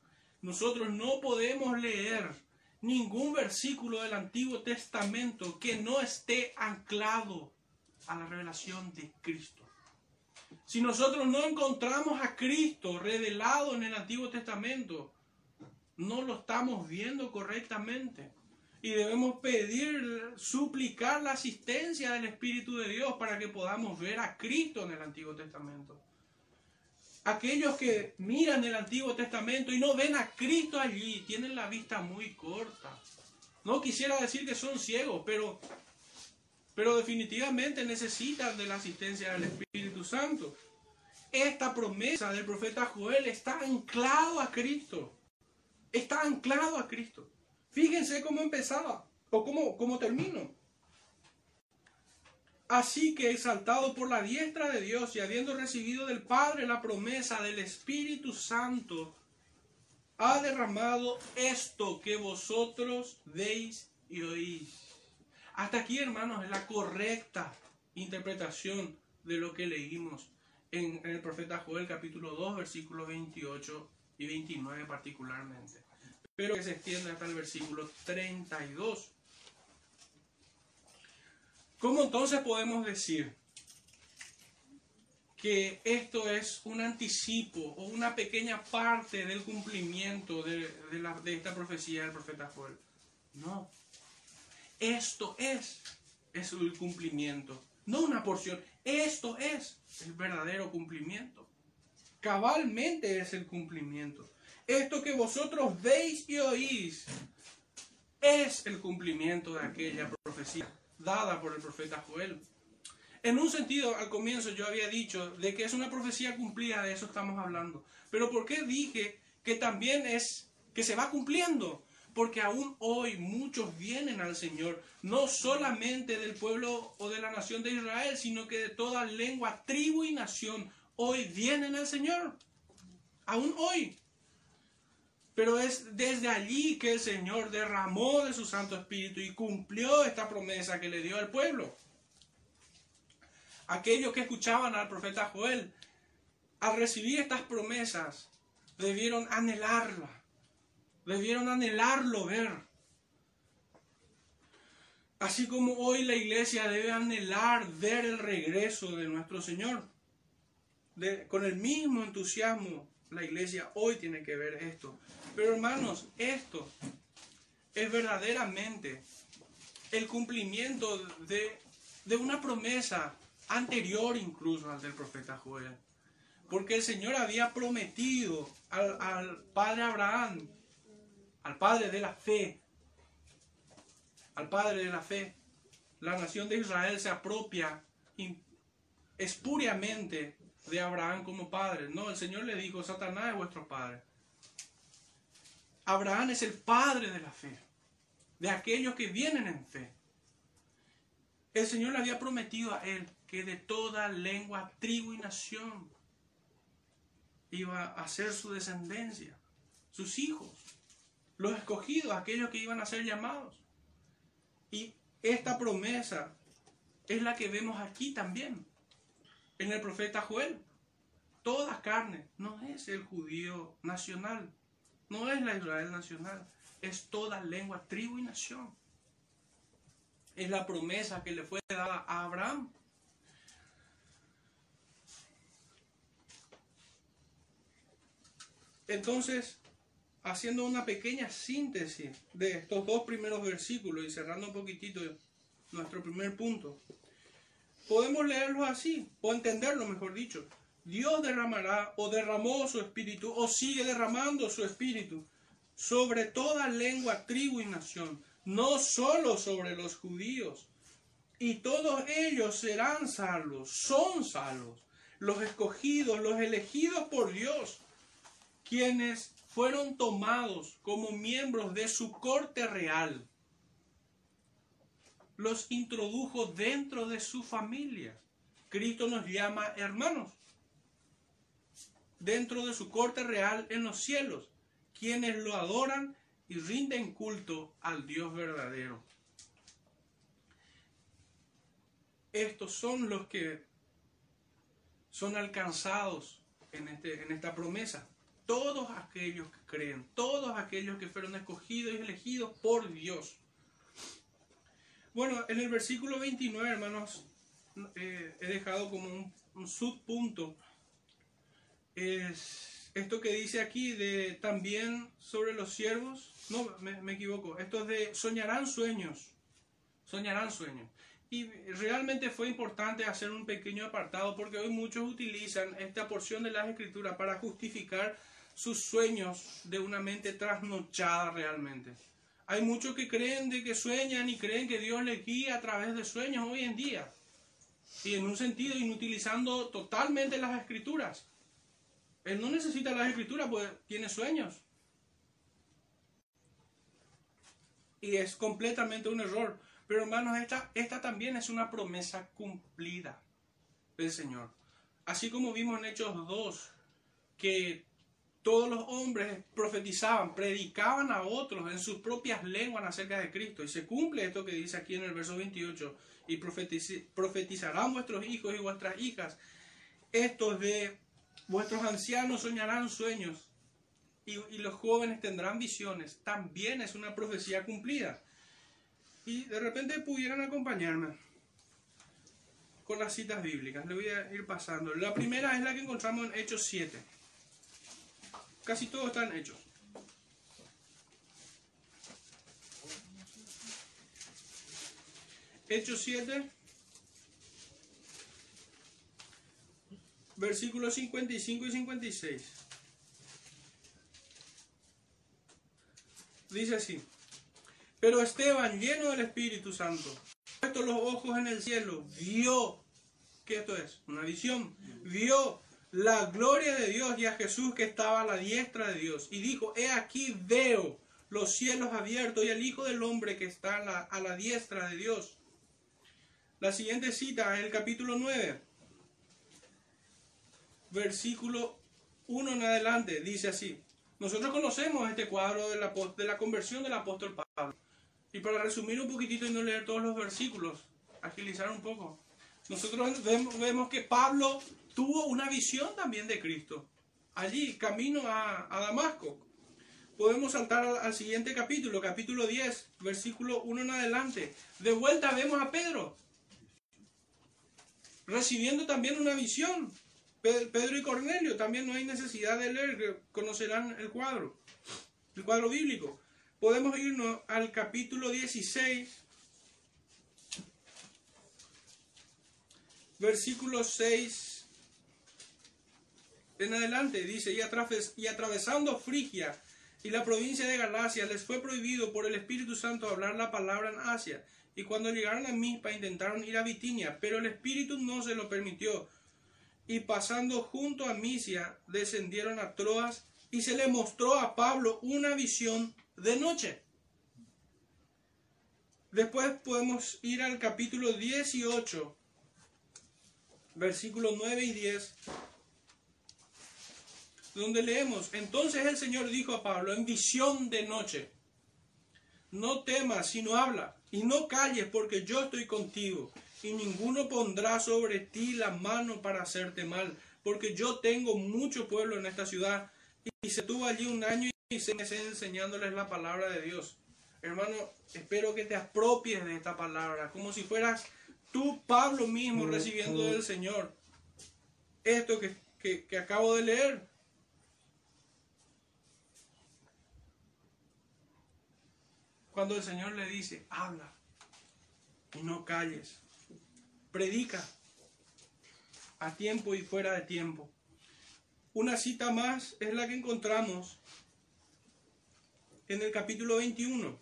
nosotros no podemos leer ningún versículo del Antiguo Testamento que no esté anclado a la revelación de Cristo. Si nosotros no encontramos a Cristo revelado en el Antiguo Testamento, no lo estamos viendo correctamente. Y debemos pedir, suplicar la asistencia del Espíritu de Dios para que podamos ver a Cristo en el Antiguo Testamento. Aquellos que miran el Antiguo Testamento y no ven a Cristo allí, tienen la vista muy corta. No quisiera decir que son ciegos, pero, pero definitivamente necesitan de la asistencia del Espíritu Santo. Esta promesa del profeta Joel está anclado a Cristo. Está anclado a Cristo. Fíjense cómo empezaba o cómo, cómo terminó. Así que exaltado por la diestra de Dios y habiendo recibido del Padre la promesa del Espíritu Santo, ha derramado esto que vosotros veis y oís. Hasta aquí, hermanos, es la correcta interpretación de lo que leímos en, el profeta Joel capítulo 2, versículos 28 y 29 particularmente. Pero que se extiende hasta el versículo 32. ¿Cómo entonces podemos decir que esto es un anticipo o una pequeña parte del cumplimiento de, esta profecía del profeta Joel? No. Esto es, es el cumplimiento, no una porción. Esto es el verdadero cumplimiento. Cabalmente es el cumplimiento. Esto que vosotros veis y oís es el cumplimiento de aquella profecía dada por el profeta Joel. En un sentido, al comienzo yo había dicho de que es una profecía cumplida, de eso estamos hablando. Pero ¿por qué dije que también es que se va cumpliendo? Porque aún hoy muchos vienen al Señor, no solamente del pueblo o de la nación de Israel, sino que de toda lengua, tribu y nación, hoy vienen al Señor. Aún hoy. Pero es desde allí que el Señor derramó de su Santo Espíritu y cumplió esta promesa que le dio al pueblo. Aquellos que escuchaban al profeta Joel, al recibir estas promesas, debieron anhelarla, debieron anhelarlo ver. Así como hoy la iglesia debe anhelar ver el regreso de nuestro Señor. Con el mismo entusiasmo, la iglesia hoy tiene que ver esto. Pero hermanos, esto es verdaderamente el cumplimiento de, de una promesa anterior incluso al del profeta Joel. Porque el Señor había prometido al, al, padre Abraham, al padre de la fe, al padre de la fe, la nación de Israel se apropia espuriamente de Abraham como padre. No, el Señor le dijo, Satanás es vuestro padre. Abraham es el padre de la fe, de aquellos que vienen en fe. El Señor le había prometido a él que de toda lengua, tribu y nación iba a ser su descendencia, sus hijos, los escogidos, aquellos que iban a ser llamados. Y esta promesa es la que vemos aquí también, en el profeta Joel. Toda carne no es el judío nacional, no es la Israel nacional, es toda lengua, tribu y nación. Es la promesa que le fue dada a Abraham. Entonces, haciendo una pequeña síntesis de estos dos primeros versículos y cerrando un poquitito nuestro primer punto, podemos leerlo así, o entenderlo mejor dicho. Dios derramará o derramó su espíritu o sigue derramando su espíritu sobre toda lengua, tribu y nación, no solo sobre los judíos. Y todos ellos serán salvos, son salvos, los escogidos, los elegidos por Dios, quienes fueron tomados como miembros de su corte real. Los introdujo dentro de su familia. Cristo nos llama hermanos dentro de su corte real en los cielos, quienes lo adoran y rinden culto al Dios verdadero. Estos son los que son alcanzados en, este, en esta promesa. Todos aquellos que creen, todos aquellos que fueron escogidos y elegidos por Dios. Bueno, en el versículo 29, hermanos, eh, he dejado como un un subpunto es esto que dice aquí de también sobre los siervos. No, me, me equivoco. Esto es de soñarán sueños. Soñarán sueños. Y realmente fue importante hacer un pequeño apartado porque hoy muchos utilizan esta porción de las escrituras para justificar sus sueños de una mente trasnochada realmente. Hay muchos que creen de que sueñan y creen que Dios les guía a través de sueños hoy en día. Y en un sentido inutilizando totalmente las escrituras. Él no necesita las escrituras, pues tiene sueños. Y es completamente un error. Pero hermanos, esta, esta también es una promesa cumplida del Señor. Así como vimos en Hechos 2, que todos los hombres profetizaban, predicaban a otros en sus propias lenguas acerca de Cristo. Y se cumple esto que dice aquí en el verso 28, y profetizarán vuestros hijos y vuestras hijas. Estos de vuestros ancianos soñarán sueños y, y los jóvenes tendrán visiones. También es una profecía cumplida. Y de repente pudieran acompañarme con las citas bíblicas. Le voy a ir pasando. La primera es la que encontramos en Hechos 7. Casi todos están hechos. Hechos 7, versículos 55 y 56. Dice así. Pero Esteban, lleno del Espíritu Santo, puesto los ojos en el cielo, vio, ¿qué esto es? Una visión, vio la gloria de Dios y a Jesús que estaba a la diestra de Dios. Y dijo, he aquí veo los cielos abiertos y al Hijo del Hombre que está a la, a la diestra de Dios. La siguiente cita es el capítulo 9, versículo 1 en adelante, dice así. Nosotros conocemos este cuadro de la, de la conversión del apóstol Pablo. Y para resumir un poquitito y no leer todos los versículos, agilizar un poco. Nosotros vemos, vemos que Pablo tuvo una visión también de Cristo. Allí, camino a, Damasco. Podemos saltar al, al, siguiente capítulo, capítulo 10, versículo 1 en adelante. De vuelta vemos a Pedro, recibiendo también una visión. Pedro y Cornelio, también no hay necesidad de leer, conocerán el cuadro, el cuadro bíblico. Podemos irnos al capítulo 16, versículo 6 en adelante. Dice, y, atravesando Frigia y la provincia de Galacia, les fue prohibido por el Espíritu Santo hablar la palabra en Asia. Y cuando llegaron a Mispa intentaron ir a Bitinia, pero el Espíritu no se lo permitió. Y pasando junto a Misia, descendieron a Troas y se le mostró a Pablo una visión de noche. Después podemos ir al capítulo 18, versículos 9 y 10, donde leemos, entonces el Señor dijo a Pablo en visión de noche, no temas, sino habla, y no calles, porque yo estoy contigo, y ninguno pondrá sobre ti la mano para hacerte mal, porque yo tengo mucho pueblo en esta ciudad, y se tuvo allí un año y se enseñándoles la palabra de Dios. Hermano, espero que te apropies de esta palabra, como si fueras tú, Pablo mismo, recibiendo del Señor esto que, que, que acabo de leer. Cuando el Señor le dice, habla y no calles, predica a tiempo y fuera de tiempo. Una cita más es la que encontramos en el capítulo 21,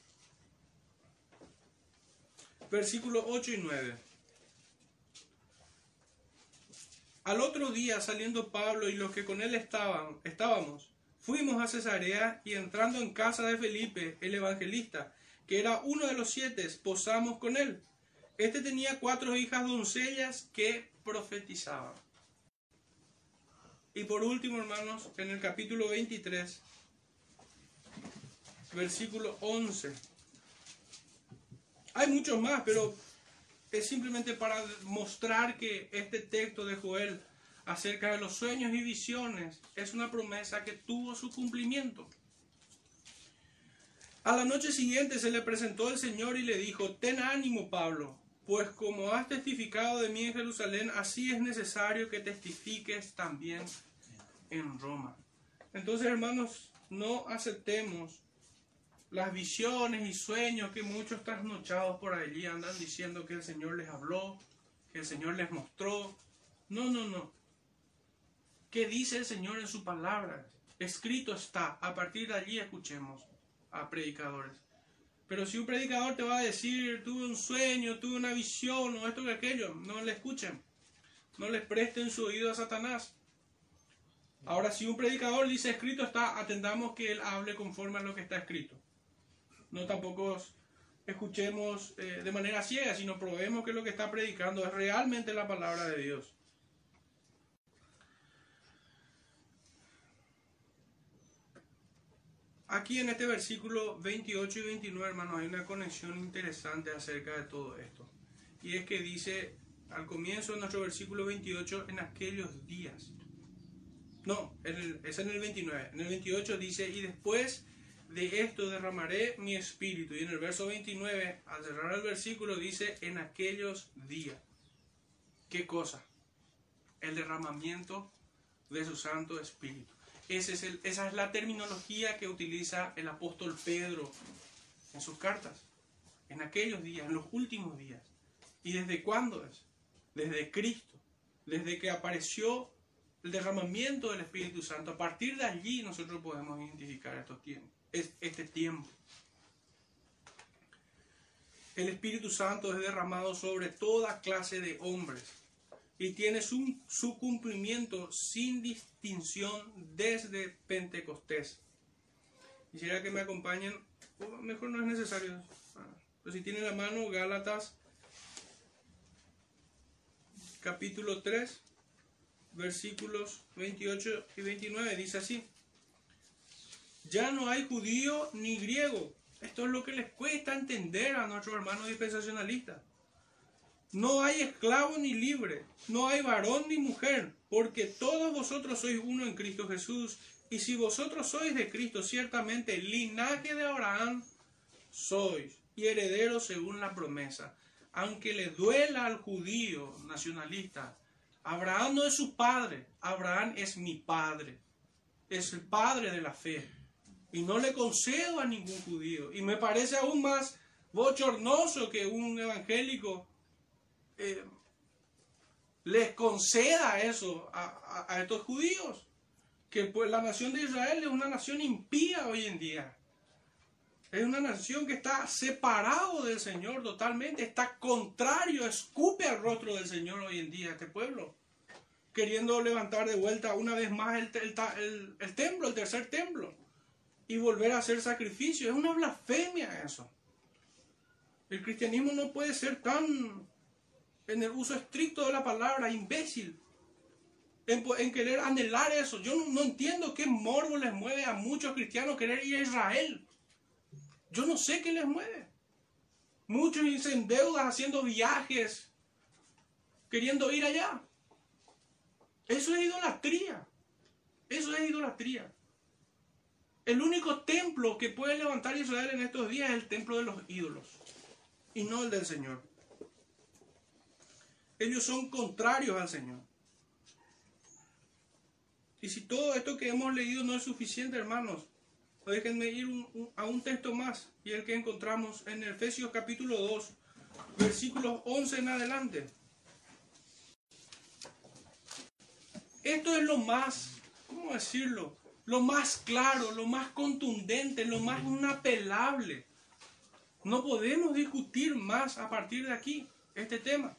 versículos 8 y 9. Al otro día, saliendo Pablo y los que con él estaban, estábamos, fuimos a Cesarea y entrando en casa de Felipe, el evangelista, que era uno de los siete, posamos con él. Este tenía cuatro hijas doncellas que profetizaban. Y por último, hermanos, en el capítulo 23, versículo 11. Hay muchos más, pero es simplemente para mostrar que este texto de Joel acerca de los sueños y visiones es una promesa que tuvo su cumplimiento. A la noche siguiente se le presentó el Señor y le dijo, ten ánimo Pablo, Pues como has testificado de mí en Jerusalén, así es necesario que testifiques también en Roma. Entonces, hermanos, no aceptemos las visiones y sueños que muchos trasnochados por allí andan diciendo que el Señor les habló, que el Señor les mostró. No, no, no. ¿Qué dice el Señor en su palabra? Escrito está. A partir de allí escuchemos a predicadores. Pero si un predicador te va a decir, tuve un sueño, tuve una visión o esto que aquello, no le escuchen. No les presten su oído a Satanás. Ahora, si un predicador dice escrito está, atendamos que él hable conforme a lo que está escrito. No tampoco escuchemos eh, de manera ciega, sino probemos que lo que está predicando es realmente la palabra de Dios. Aquí en este versículo 28 y 29, hermanos, hay una conexión interesante acerca de todo esto. Y es que dice al comienzo de nuestro versículo 28, en aquellos días. No, es en el 29. En el 28 dice, y después de esto derramaré mi espíritu. Y en el verso 29, al cerrar el versículo, dice, en aquellos días. ¿Qué cosa? El derramamiento de su Santo Espíritu. Esa es la terminología que utiliza el apóstol Pedro en sus cartas. En aquellos días, en los últimos días. ¿Y desde cuándo es? Desde Cristo. Desde que apareció el derramamiento del Espíritu Santo. A partir de allí nosotros podemos identificar estos tiempos, este tiempo. El Espíritu Santo es derramado sobre toda clase de hombres y tiene su, su cumplimiento sin distinción desde Pentecostés. Quisiera que me acompañen, mejor no es necesario, ah, pero si tienen la mano, Gálatas capítulo 3 versículos 28 y 29. Dice así, ya no hay judío ni griego. Esto es lo que les cuesta entender a nuestros hermanos dispensacionalistas. No hay esclavo ni libre, no hay varón ni mujer, porque todos vosotros sois uno en Cristo Jesús. Y si vosotros sois de Cristo, ciertamente linaje de Abraham sois y herederos según la promesa. Aunque le duela al judío nacionalista Abraham no es su padre, Abraham es mi padre, es el padre de la fe. Y no le concedo a ningún judío. Y me parece aún más bochornoso que un evangélico eh, les conceda eso a, estos judíos. Que pues la nación de Israel es una nación impía hoy en día. Es una nación que está separado del Señor totalmente, está contrario, escupe al rostro del Señor hoy en día este pueblo, queriendo levantar de vuelta una vez más el, templo, el tercer templo, y volver a hacer sacrificio. Es una blasfemia eso. El cristianismo no puede ser tan, en el uso estricto de la palabra, imbécil, en, querer anhelar eso. Yo no, entiendo qué morbo les mueve a muchos cristianos querer ir a Israel. Yo no sé qué les mueve. Muchos se endeudan haciendo viajes, queriendo ir allá. Eso es idolatría. Eso es idolatría. El único templo que puede levantar Israel en estos días es el templo de los ídolos y no el del Señor. Ellos son contrarios al Señor. Y si todo esto que hemos leído no es suficiente, hermanos, Déjenme ir a un texto más, y el que encontramos en Efesios capítulo 2, versículos 11 en adelante. Esto es lo más, ¿cómo decirlo? Lo más claro, lo más contundente, lo más inapelable. No podemos discutir más a partir de aquí este tema.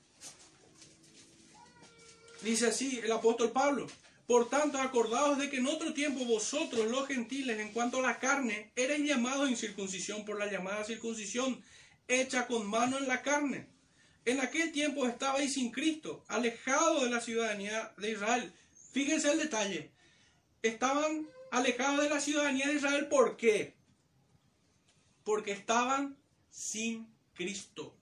Dice así el apóstol Pablo. Por tanto, acordaos de que en otro tiempo vosotros, los gentiles, en cuanto a la carne, erais llamados en circuncisión por la llamada circuncisión, hecha con mano en la carne. En aquel tiempo estabais sin Cristo, alejados de la ciudadanía de Israel. Fíjense el detalle. Estaban alejados de la ciudadanía de Israel, ¿por qué? Porque estaban sin Cristo.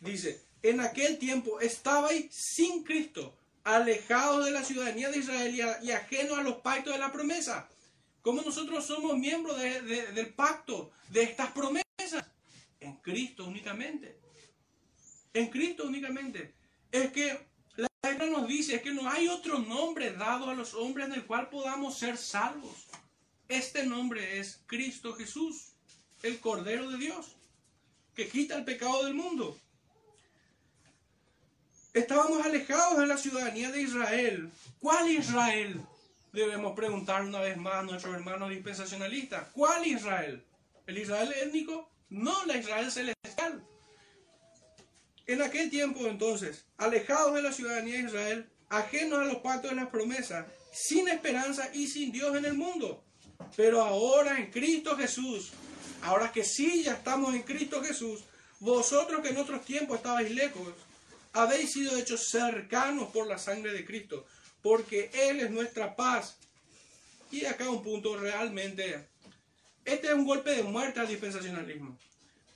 Dice, en aquel tiempo estabais sin Cristo alejados de la ciudadanía de Israel y, ajenos a los pactos de la promesa. ¿Cómo nosotros somos miembros del pacto, de estas promesas? En Cristo únicamente. En Cristo únicamente. Es que la Biblia nos dice es que no hay otro nombre dado a los hombres en el cual podamos ser salvos. Este nombre es Cristo Jesús, el Cordero de Dios, que quita el pecado del mundo. Estábamos alejados de la ciudadanía de Israel. ¿Cuál Israel? Debemos preguntar una vez más a nuestros hermanos dispensacionalistas. ¿Cuál Israel? ¿El Israel étnico? No, la Israel celestial. En aquel tiempo entonces, alejados de la ciudadanía de Israel, ajenos a los pactos de las promesas, sin esperanza y sin Dios en el mundo. Pero ahora en Cristo Jesús, ahora que sí ya estamos en Cristo Jesús, vosotros que en otros tiempos estabais lejos, habéis sido hechos cercanos por la sangre de Cristo, porque Él es nuestra paz. Y acá un punto realmente, este es un golpe de muerte al dispensacionalismo.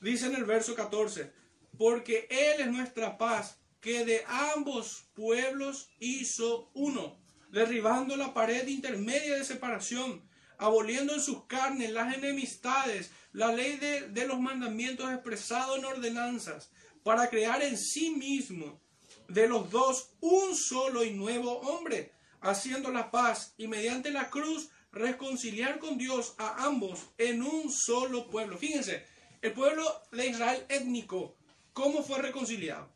Dice en el verso 14, porque Él es nuestra paz, que de ambos pueblos hizo uno, derribando la pared intermedia de separación, aboliendo en sus carnes las enemistades, la ley de, de los mandamientos expresado en ordenanzas, para crear en sí mismo de los dos un solo y nuevo hombre, haciendo la paz y mediante la cruz reconciliar con Dios a ambos en un solo pueblo. Fíjense, el pueblo de Israel étnico, ¿cómo fue reconciliado?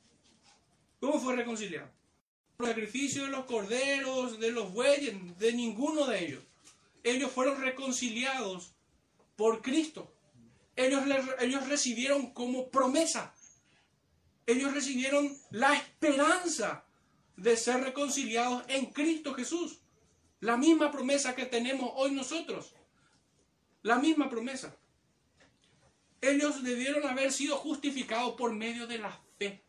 ¿Cómo fue reconciliado? Por el sacrificio de los corderos, de los bueyes, de ninguno de ellos. Ellos fueron reconciliados por Cristo. Ellos, ellos recibieron como promesa ellos recibieron la esperanza de ser reconciliados en Cristo Jesús. La misma promesa que tenemos hoy nosotros. La misma promesa. Ellos debieron haber sido justificados por medio de la fe,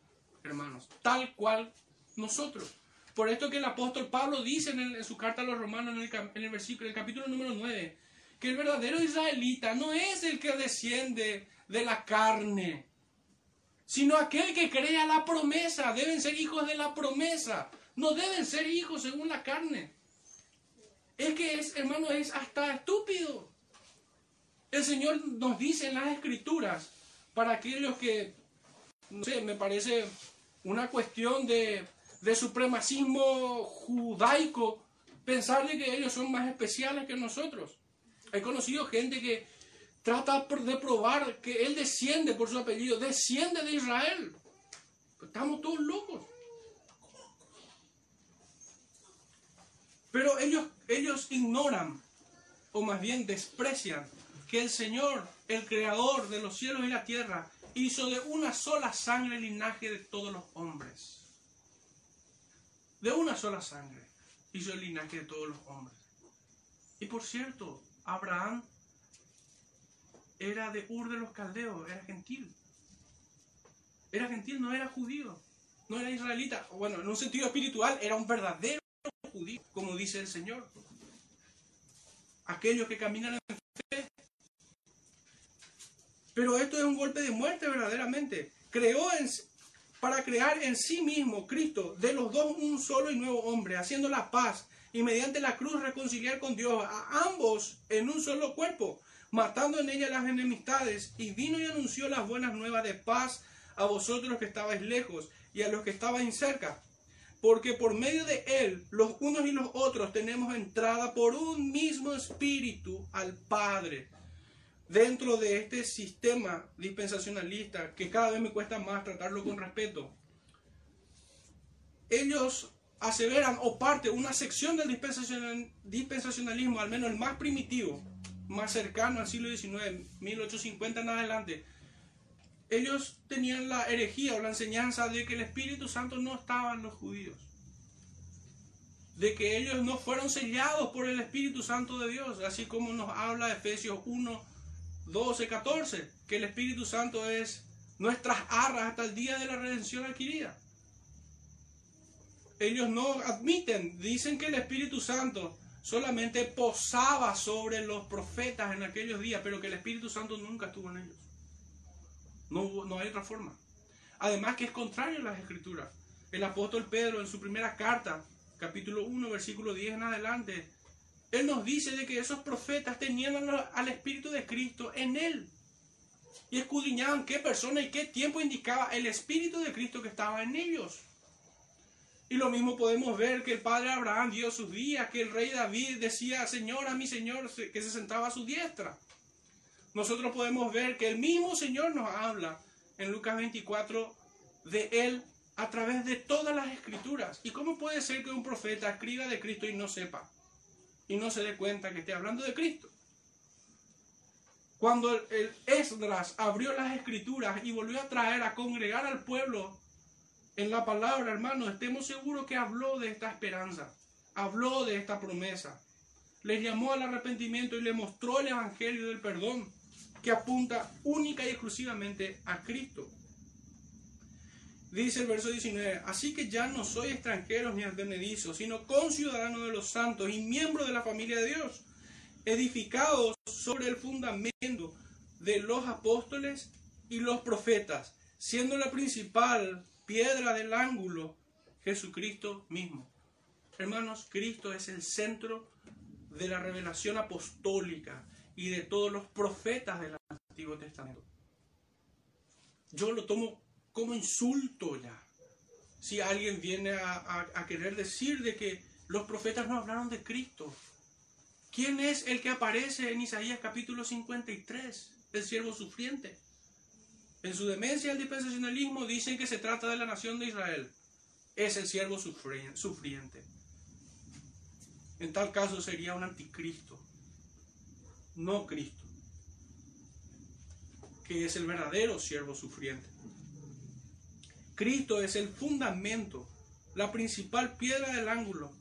hermanos, tal cual nosotros. Por esto que el apóstol Pablo dice en, su carta a los romanos en el, versículo, en capítulo número 9, que el verdadero israelita no es el que desciende de la carne, sino aquel que crea la promesa. Deben ser hijos de la promesa, no deben ser hijos según la carne. Es que es, hermano, es hasta estúpido. El Señor nos dice en las escrituras, para aquellos que, no sé, me parece una cuestión de, de supremacismo judaico, pensar de que ellos son más especiales que nosotros. He conocido gente que trata de probar que él desciende por su apellido, desciende de Israel. Estamos todos locos. Pero ellos, ellos ignoran, o más bien desprecian, que el Señor, el creador de los cielos y la tierra, hizo de una sola sangre el linaje de todos los hombres. De una sola sangre hizo el linaje de todos los hombres. Y por cierto, Abraham era de Ur de los Caldeos, era gentil. Era gentil, no era judío, no era israelita. Bueno, en un sentido espiritual, era un verdadero judío, como dice el Señor. Aquellos que caminan en fe. Pero esto es un golpe de muerte verdaderamente. Creó en, para crear en sí mismo Cristo, de los dos un solo y nuevo hombre, haciendo la paz y mediante la cruz reconciliar con Dios a ambos en un solo cuerpo matando en ella las enemistades, y vino y anunció las buenas nuevas de paz a vosotros que estabais lejos y a los que estabais cerca. Porque por medio de él, los unos y los otros tenemos entrada por un mismo espíritu al Padre. Dentro de este sistema dispensacionalista, que cada vez me cuesta más tratarlo con respeto, ellos aseveran o parte una sección del dispensacionalismo, al menos el más primitivo, más cercano al siglo XIX, 1850 en adelante, ellos tenían la herejía o la enseñanza de que el Espíritu Santo no estaba en los judíos. De que ellos no fueron sellados por el Espíritu Santo de Dios, así como nos habla Efesios 1, 12, 14, que el Espíritu Santo es nuestras arras hasta el día de la redención adquirida. Ellos no admiten, dicen que el Espíritu Santo solamente posaba sobre los profetas en aquellos días, pero que el Espíritu Santo nunca estuvo en ellos. No, no hay otra forma. Además que es contrario a las escrituras. El apóstol Pedro en su primera carta, capítulo 1, versículo 10 en adelante, él nos dice de que esos profetas tenían al Espíritu de Cristo en él. y escudriñaban qué persona y qué tiempo indicaba el Espíritu de Cristo que estaba en ellos. Y lo mismo podemos ver que el padre Abraham dio sus días, que el rey David decía, Señor, a mi Señor, que se sentaba a su diestra. Nosotros podemos ver que el mismo Señor nos habla en Lucas 24 de Él a través de todas las escrituras. ¿Y cómo puede ser que un profeta escriba de Cristo y no sepa? Y no se dé cuenta que esté hablando de Cristo. Cuando el Esdras abrió las escrituras y volvió a traer a congregar al pueblo en la palabra, hermano, estemos seguros que habló de esta esperanza, habló de esta promesa. Les llamó al arrepentimiento y le mostró el evangelio del perdón que apunta única y exclusivamente a Cristo. Dice el verso 19, así que ya no soy extranjero ni advenedizo, sino conciudadano de los santos y miembro de la familia de Dios, edificados sobre el fundamento de los apóstoles y los profetas, siendo la principal piedra del ángulo Jesucristo mismo. Hermanos, Cristo es el centro de la revelación apostólica y de todos los profetas del Antiguo Testamento. Yo lo tomo como insulto ya. Si alguien viene a, querer decir de que los profetas no hablaron de Cristo. ¿Quién es el que aparece en Isaías capítulo 53? El siervo sufriente. En su demencia el dispensacionalismo dicen que se trata de la nación de Israel. Es el siervo sufriente. En tal caso sería un anticristo, no Cristo, que es el verdadero siervo sufriente. Cristo es el fundamento, la principal piedra del ángulo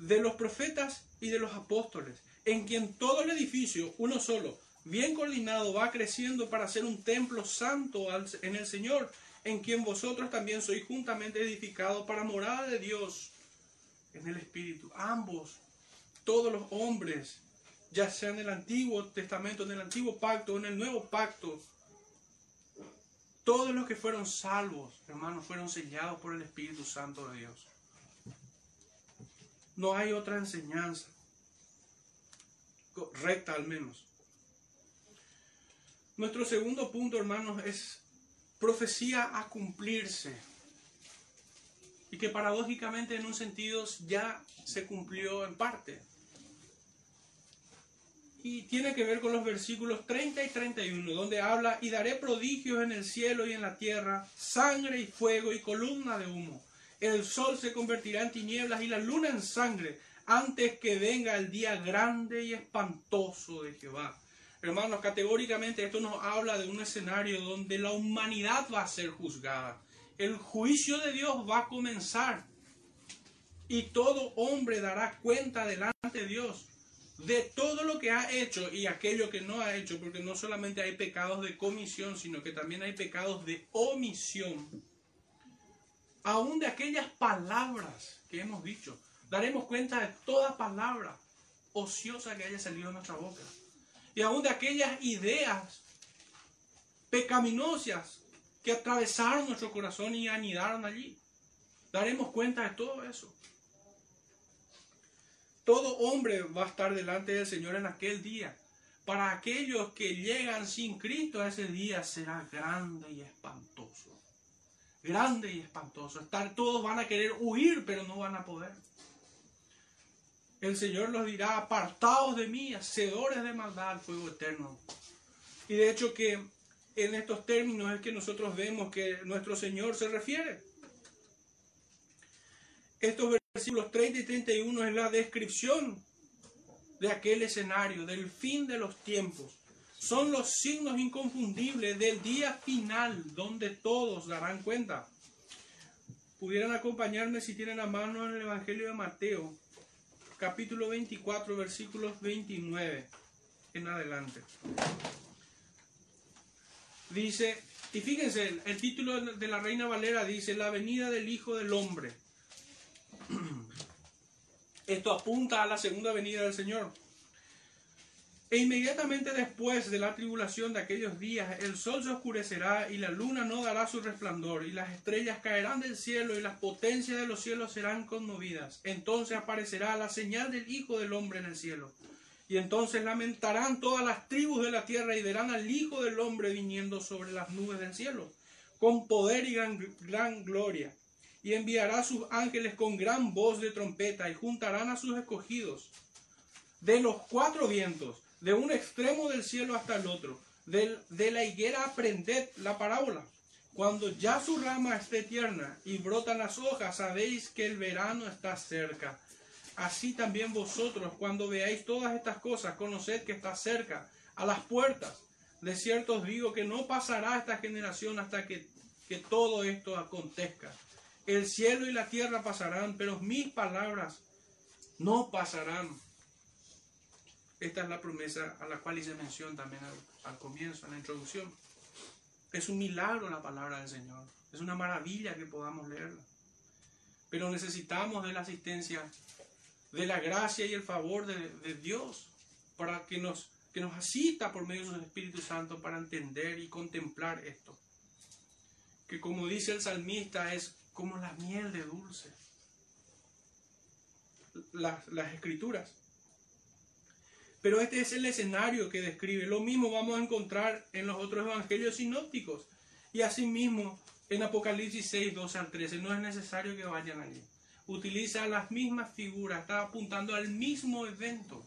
de los profetas y de los apóstoles, en quien todo el edificio, uno solo, bien coordinado, va creciendo para ser un templo santo en el Señor, en quien vosotros también sois juntamente edificados para morada de Dios en el Espíritu. Ambos, todos los hombres, ya sea en el Antiguo Testamento, en el Antiguo Pacto, en el Nuevo Pacto, todos los que fueron salvos, hermanos, fueron sellados por el Espíritu Santo de Dios. No hay otra enseñanza, recta al menos. Nuestro segundo punto, hermanos, es profecía a cumplirse. Y que paradójicamente en un sentido ya se cumplió en parte y tiene que ver con los versículos 30 y 31, donde habla, y daré prodigios en el cielo y en la tierra, sangre y fuego y columna de humo. El sol se convertirá en tinieblas y la luna en sangre, antes que venga el día grande y espantoso de Jehová. Hermanos, categóricamente esto nos habla de un escenario donde la humanidad va a ser juzgada. El juicio de Dios va a comenzar. Y todo hombre dará cuenta delante de Dios de todo lo que ha hecho y aquello que no ha hecho, porque no solamente hay pecados de comisión, sino que también hay pecados de omisión. Aún de aquellas palabras que hemos dicho, daremos cuenta de toda palabra ociosa que haya salido de nuestra boca. Y aún de aquellas ideas pecaminosas que atravesaron nuestro corazón y anidaron allí. Daremos cuenta de todo eso. Todo hombre va a estar delante del Señor en aquel día. Para aquellos que llegan sin Cristo ese día será grande y espantoso. Grande y espantoso. Estar, todos van a querer huir, pero no van a poder. El Señor los dirá, apartados de mí, hacedores de maldad al fuego eterno. Y de hecho que en estos términos es que nosotros vemos que nuestro Señor se refiere. Estos versículos 30 y 31 es la descripción de aquel escenario, del fin de los tiempos. Son los signos inconfundibles del día final donde todos darán cuenta. Pudieran acompañarme si tienen a mano en el Evangelio de Mateo, capítulo 24, versículos 29 en adelante. Dice, y fíjense, el título de la Reina Valera dice, la venida del Hijo del Hombre. Esto apunta a la segunda venida del Señor. E inmediatamente después de la tribulación de aquellos días, el sol se oscurecerá y la luna no dará su resplandor, y las estrellas caerán del cielo y las potencias de los cielos serán conmovidas. Entonces aparecerá la señal del Hijo del Hombre en el cielo. Y entonces lamentarán todas las tribus de la tierra y verán al Hijo del Hombre viniendo sobre las nubes del cielo, con poder y gran, gloria. Y enviará sus ángeles con gran voz de trompeta y juntarán a sus escogidos de los cuatro vientos, de un extremo del cielo hasta el otro. De, la higuera aprended la parábola. Cuando ya su rama esté tierna y brotan las hojas, sabéis que el verano está cerca. Así también vosotros, cuando veáis todas estas cosas, conoced que está cerca, a las puertas. De cierto os digo que no pasará esta generación hasta que, que todo esto acontezca. El cielo y la tierra pasarán, pero mis palabras no pasarán. Esta es la promesa a la cual hice mención también al, comienzo, en la introducción. Es un milagro la palabra del Señor. Es una maravilla que podamos leerla. Pero necesitamos de la asistencia, de la gracia y el favor de, de Dios para que nos, que nos asista por medio de su Espíritu Santo para entender y contemplar esto. Que como dice el salmista es como la miel de dulce. Las, las escrituras. Pero este es el escenario que describe. Lo mismo vamos a encontrar en los otros evangelios sinópticos. Y asimismo en Apocalipsis 6, 12 al 13. No es necesario que vayan allí. Utiliza las mismas figuras. Está apuntando al mismo evento.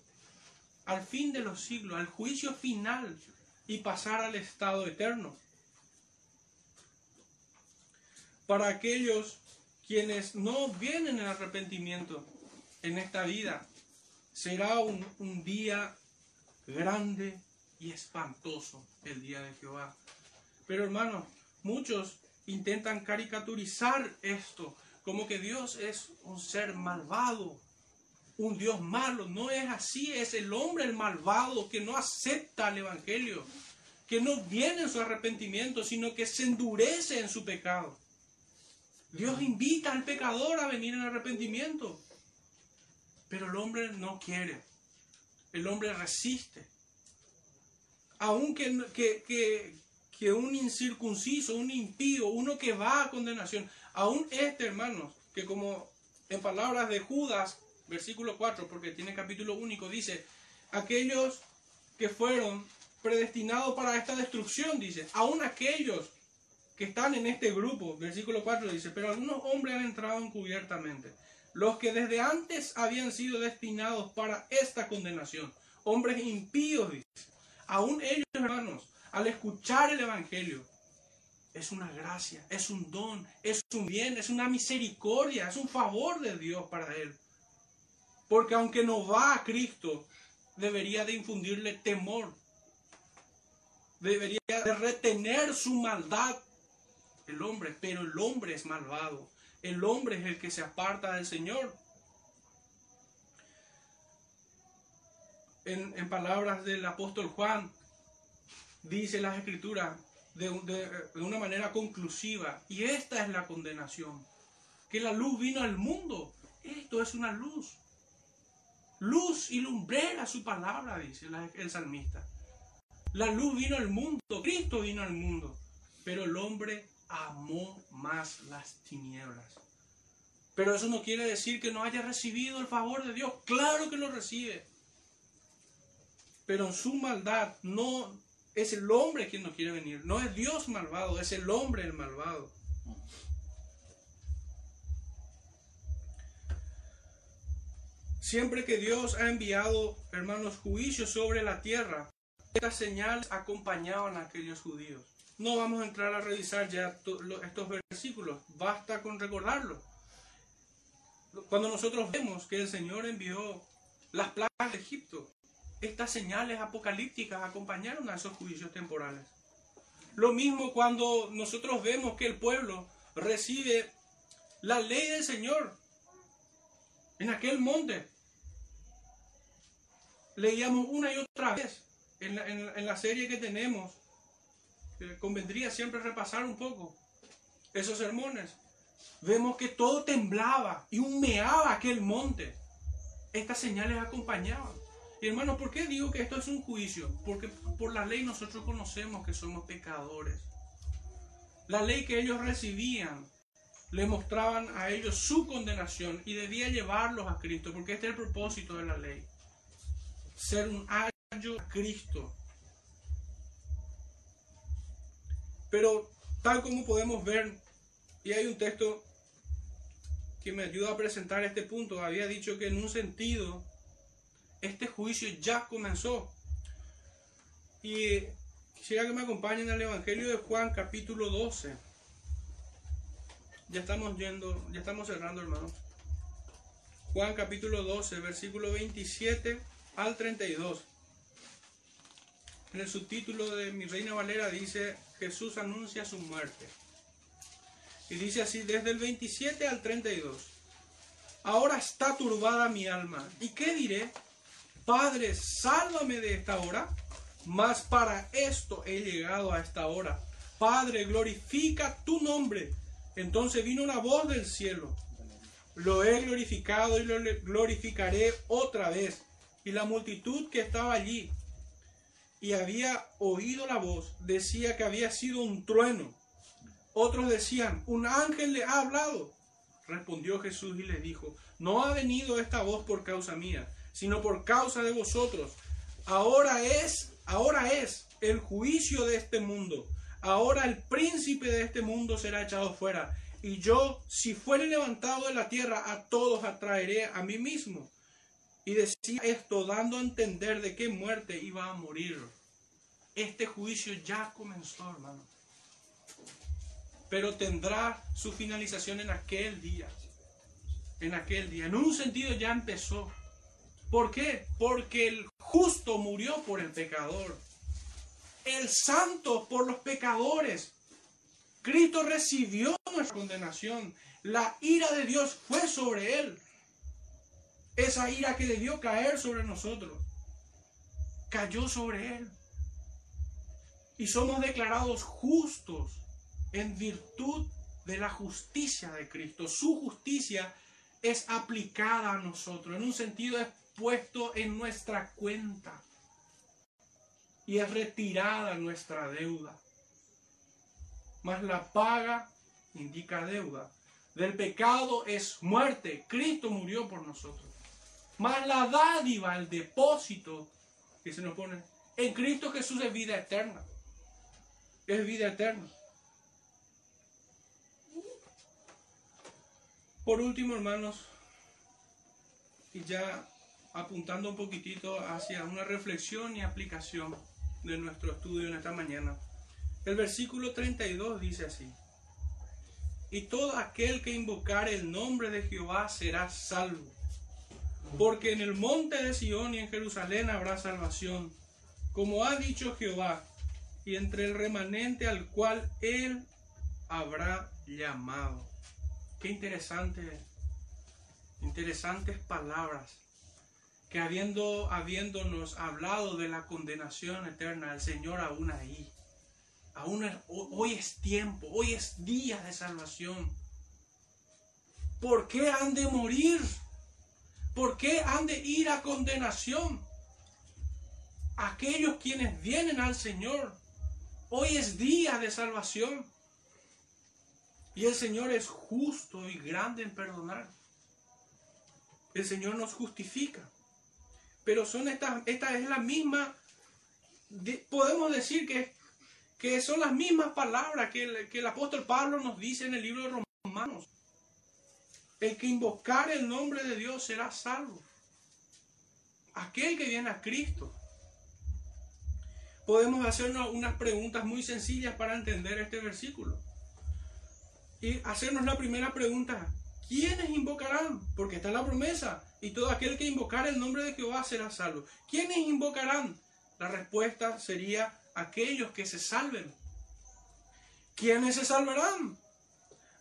Al fin de los siglos. Al juicio final. Y pasar al estado eterno. Para aquellos quienes no vienen en arrepentimiento en esta vida, será un, día grande y espantoso el día de Jehová. Pero hermanos, muchos intentan caricaturizar esto como que Dios es un ser malvado, un Dios malo. No es así, es el hombre el malvado que no acepta el Evangelio, que no viene en su arrepentimiento, sino que se endurece en su pecado. Dios invita al pecador a venir en arrepentimiento. Pero el hombre no quiere. El hombre resiste. Aunque que, que, que un incircunciso, un impío, uno que va a condenación, aún este, hermanos, que como en palabras de Judas, versículo 4, porque tiene capítulo único, dice, aquellos que fueron predestinados para esta destrucción, dice, aún aquellos que están en este grupo, versículo 4 dice, pero algunos hombres han entrado encubiertamente los que desde antes habían sido destinados para esta condenación, hombres impíos. Aún ellos, hermanos, al escuchar el Evangelio, es una gracia, es un don, es un bien, es una misericordia, es un favor de Dios para él. Porque aunque no va a Cristo, debería de infundirle temor, debería de retener su maldad el hombre, pero el hombre es malvado. El hombre es el que se aparta del Señor. En, palabras del apóstol Juan, dice las escrituras de una manera conclusiva, y esta es la condenación, que la luz vino al mundo. Esto es una luz. Luz y lumbrera su palabra, dice el salmista. La luz vino al mundo, Cristo vino al mundo, pero el hombre amó más las tinieblas. Pero eso no quiere decir que no haya recibido el favor de Dios. Claro que lo recibe. Pero en su maldad no es el hombre quien no quiere venir. No es Dios malvado, es el hombre el malvado. Siempre que Dios ha enviado, hermanos, juicios sobre la tierra, estas señales acompañaban a aquellos judíos. No vamos a entrar a revisar ya estos versículos, basta con recordarlo. Cuando nosotros vemos que el Señor envió las plagas de Egipto, estas señales apocalípticas acompañaron a esos juicios temporales. Lo mismo cuando nosotros vemos que el pueblo recibe la ley del Señor en aquel monte. Leíamos una y otra vez en la, en, en la serie que tenemos convendría siempre repasar un poco esos sermones. Vemos que todo temblaba y humeaba aquel monte. Estas señales acompañaban. Y hermanos, ¿por qué digo que esto es un juicio? Porque por la ley nosotros conocemos que somos pecadores. La ley que ellos recibían le mostraban a ellos su condenación y debía llevarlos a Cristo, porque este es el propósito de la ley. ser un ayo a Cristo. Pero tal como podemos ver, y hay un texto que me ayuda a presentar este punto, había dicho que en un sentido este juicio ya comenzó. Y quisiera que me acompañen al Evangelio de Juan capítulo 12. Ya estamos yendo, ya estamos cerrando, hermanos. Juan capítulo 12, versículo 27 al 32. En el subtítulo de mi Reina Valera dice, Jesús anuncia su muerte. Y dice así, desde el 27 al 32. Ahora está turbada mi alma. ¿Y qué diré? Padre, sálvame de esta hora. Mas para esto he llegado a esta hora. Padre, glorifica tu nombre. Entonces vino una voz del cielo. Lo he glorificado y lo glorificaré otra vez. Y la multitud que estaba allí y había oído la voz decía que había sido un trueno. Otros decían, un ángel le ha hablado. Respondió Jesús y le dijo, no ha venido esta voz por causa mía, sino por causa de vosotros. Ahora es, ahora es el juicio de este mundo. Ahora el príncipe de este mundo será echado fuera. Y yo, si fuere levantado de la tierra, a todos atraeré a mí mismo. Y decía esto dando a entender de qué muerte iba a morir. Este juicio ya comenzó, hermano. Pero tendrá su finalización en aquel día. En aquel día. En un sentido ya empezó. ¿Por qué? Porque el justo murió por el pecador. El santo por los pecadores. Cristo recibió nuestra condenación. La ira de Dios fue sobre él esa ira que debió caer sobre nosotros, cayó sobre él. Y somos declarados justos en virtud de la justicia de Cristo. Su justicia es aplicada a nosotros, en un sentido es puesto en nuestra cuenta y es retirada nuestra deuda. Mas la paga indica deuda. Del pecado es muerte. Cristo murió por nosotros. Más la dádiva, el depósito que se nos pone en Cristo Jesús es vida eterna. Es vida eterna. Por último, hermanos, y ya apuntando un poquitito hacia una reflexión y aplicación de nuestro estudio en esta mañana. El versículo 32 dice así, y todo aquel que invocar el nombre de Jehová será salvo. Porque en el monte de Sión y en Jerusalén habrá salvación, como ha dicho Jehová, y entre el remanente al cual él habrá llamado. Qué interesante, interesantes palabras que habiendo, habiéndonos hablado de la condenación eterna, el Señor aún ahí, aún hoy es tiempo, hoy es día de salvación. ¿Por qué han de morir? ¿Por qué han de ir a condenación? Aquellos quienes vienen al Señor. Hoy es día de salvación. Y el Señor es justo y grande en perdonar. El Señor nos justifica. Pero son estas, esta es la misma, podemos decir que, que son las mismas palabras que el, que el apóstol Pablo nos dice en el libro de Romanos. El que invocar el nombre de Dios será salvo. Aquel que viene a Cristo. Podemos hacernos unas preguntas muy sencillas para entender este versículo. Y hacernos la primera pregunta, ¿quiénes invocarán? Porque está la promesa. Y todo aquel que invocar el nombre de Jehová será salvo. ¿Quiénes invocarán? La respuesta sería aquellos que se salven. ¿Quiénes se salvarán?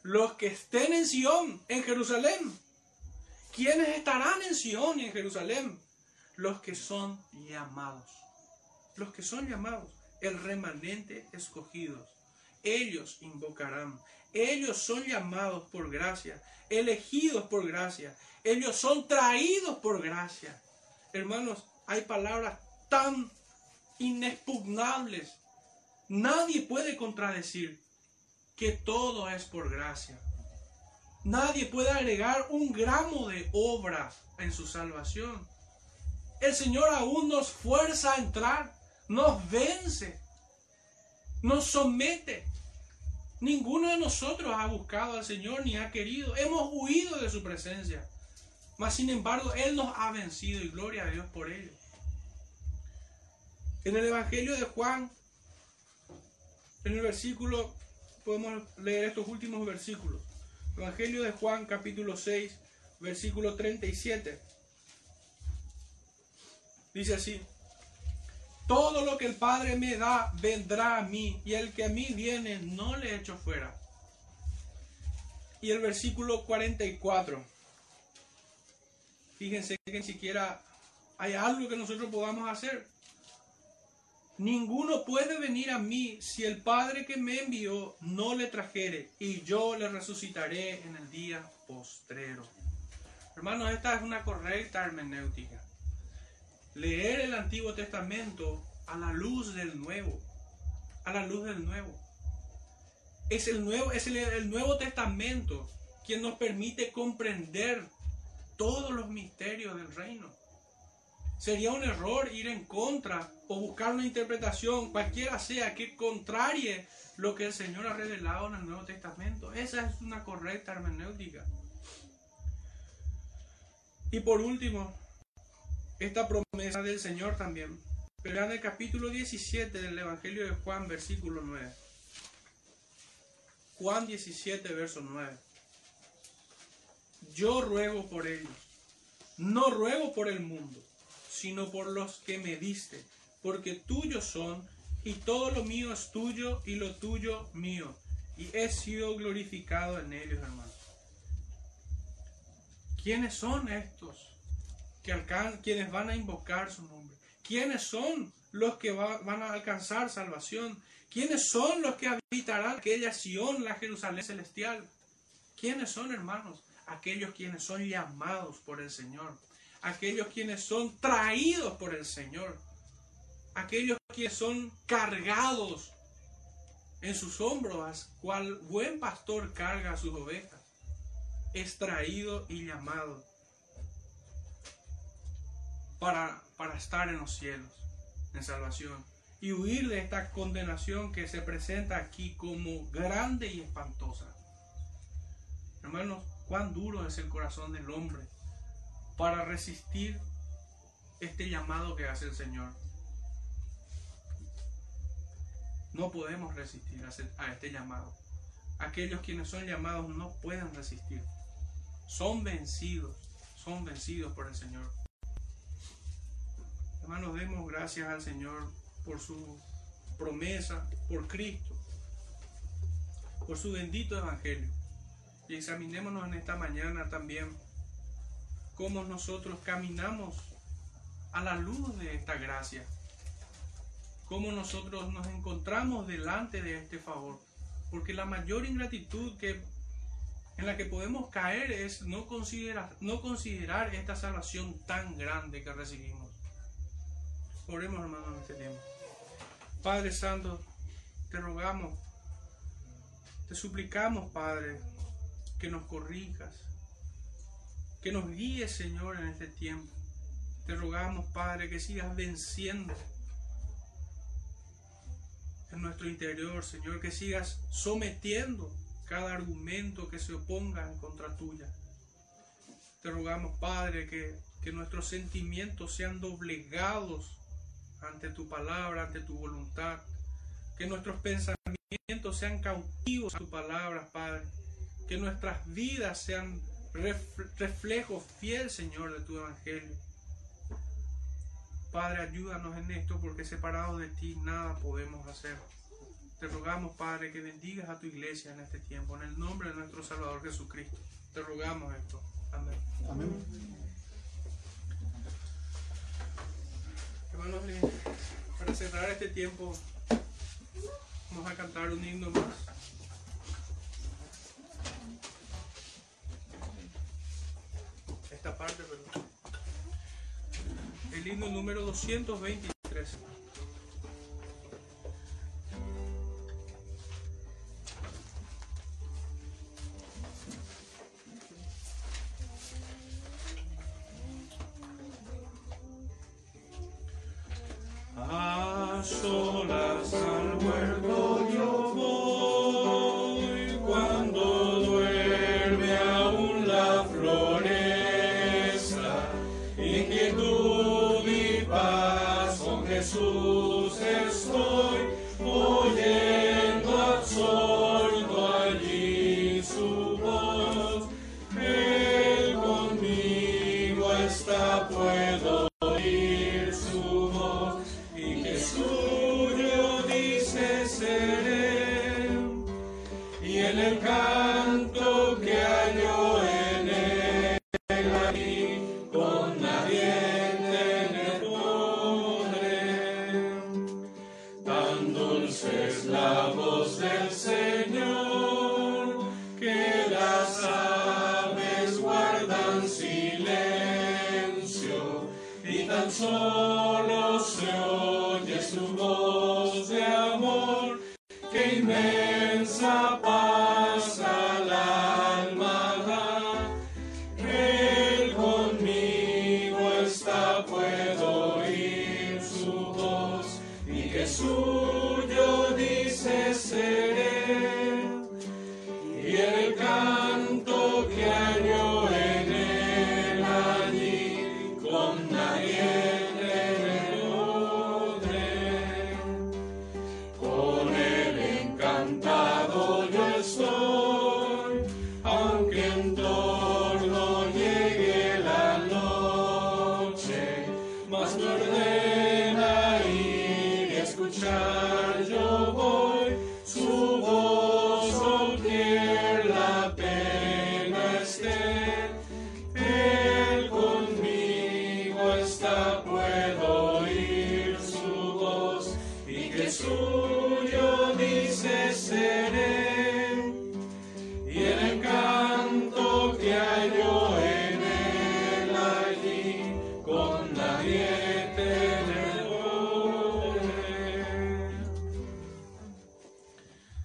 Los que estén en Sión, en Jerusalén. ¿Quiénes estarán en Sión y en Jerusalén? Los que son llamados. Los que son llamados, el remanente escogidos. Ellos invocarán. Ellos son llamados por gracia, elegidos por gracia. Ellos son traídos por gracia. Hermanos, hay palabras tan inexpugnables. Nadie puede contradecir que todo es por gracia. Nadie puede agregar un gramo de obra en su salvación. El Señor aún nos fuerza a entrar, nos vence, nos somete. Ninguno de nosotros ha buscado al Señor ni ha querido. Hemos huido de su presencia. Mas sin embargo, Él nos ha vencido y gloria a Dios por ello. En el Evangelio de Juan, en el versículo, podemos leer estos últimos versículos. Evangelio de Juan, capítulo 6, versículo 37. Dice así, todo lo que el Padre me da vendrá a mí, y el que a mí viene no le echo fuera. Y el versículo 44. Fíjense que ni siquiera hay algo que nosotros podamos hacer. Ninguno puede venir a mí si el Padre que me envió no le trajere, y yo le resucitaré en el día postrero. Hermanos, esta es una correcta hermenéutica. Leer el Antiguo Testamento a la luz del Nuevo, a la luz del Nuevo. Es el Nuevo, es el, el Nuevo Testamento quien nos permite comprender todos los misterios del reino. Sería un error ir en contra o buscar una interpretación, cualquiera sea, que contrarie lo que el Señor ha revelado en el Nuevo Testamento. Esa es una correcta hermenéutica. Y por último, esta promesa del Señor también. Pero en el capítulo 17 del Evangelio de Juan, versículo 9. Juan 17, verso 9. Yo ruego por ellos. No ruego por el mundo, sino por los que me diste, porque tuyos son, y todo lo mío es tuyo, y lo tuyo mío, y he sido glorificado en ellos, hermanos. ¿Quiénes son estos que quienes van a invocar su nombre? ¿Quiénes son los que va van a alcanzar salvación? ¿Quiénes son los que habitarán aquella Sion, la Jerusalén celestial? ¿Quiénes son, hermanos? Aquellos quienes son llamados por el Señor, aquellos quienes son traídos por el Señor, aquellos quienes son cargados en sus hombros, cual buen pastor carga a sus ovejas, extraído y llamado para, para estar en los cielos, en salvación, y huir de esta condenación que se presenta aquí como grande y espantosa. Hermanos, cuán duro es el corazón del hombre para resistir este llamado que hace el Señor. No podemos resistir a este llamado. Aquellos quienes son llamados no pueden resistir. Son vencidos, son vencidos por el Señor. Hermanos, demos gracias al Señor por su promesa, por Cristo, por su bendito Evangelio. Y examinémonos en esta mañana también cómo nosotros caminamos a la luz de esta gracia, cómo nosotros nos encontramos delante de este favor, porque la mayor ingratitud que en la que podemos caer es no considerar, no considerar esta salvación tan grande que recibimos. Oremos hermanos en este tiempo. Padre Santo, te rogamos, te suplicamos Padre, que nos corrijas, que nos guíes Señor en este tiempo. Te rogamos Padre que sigas venciendo en nuestro interior, Señor, que sigas sometiendo cada argumento que se oponga en contra tuya. Te rogamos, Padre, que, que nuestros sentimientos sean doblegados ante tu palabra, ante tu voluntad. Que nuestros pensamientos sean cautivos a tu palabra, Padre. Que nuestras vidas sean reflejos fiel, Señor, de tu evangelio. Padre, ayúdanos en esto porque separados de ti nada podemos hacer. Te rogamos, Padre, que bendigas a tu iglesia en este tiempo, en el nombre de nuestro Salvador Jesucristo. Te rogamos esto. Amén. Amén. Hermanos, para cerrar este tiempo, vamos a cantar un himno más. Esta parte, perdón. Himno número 223.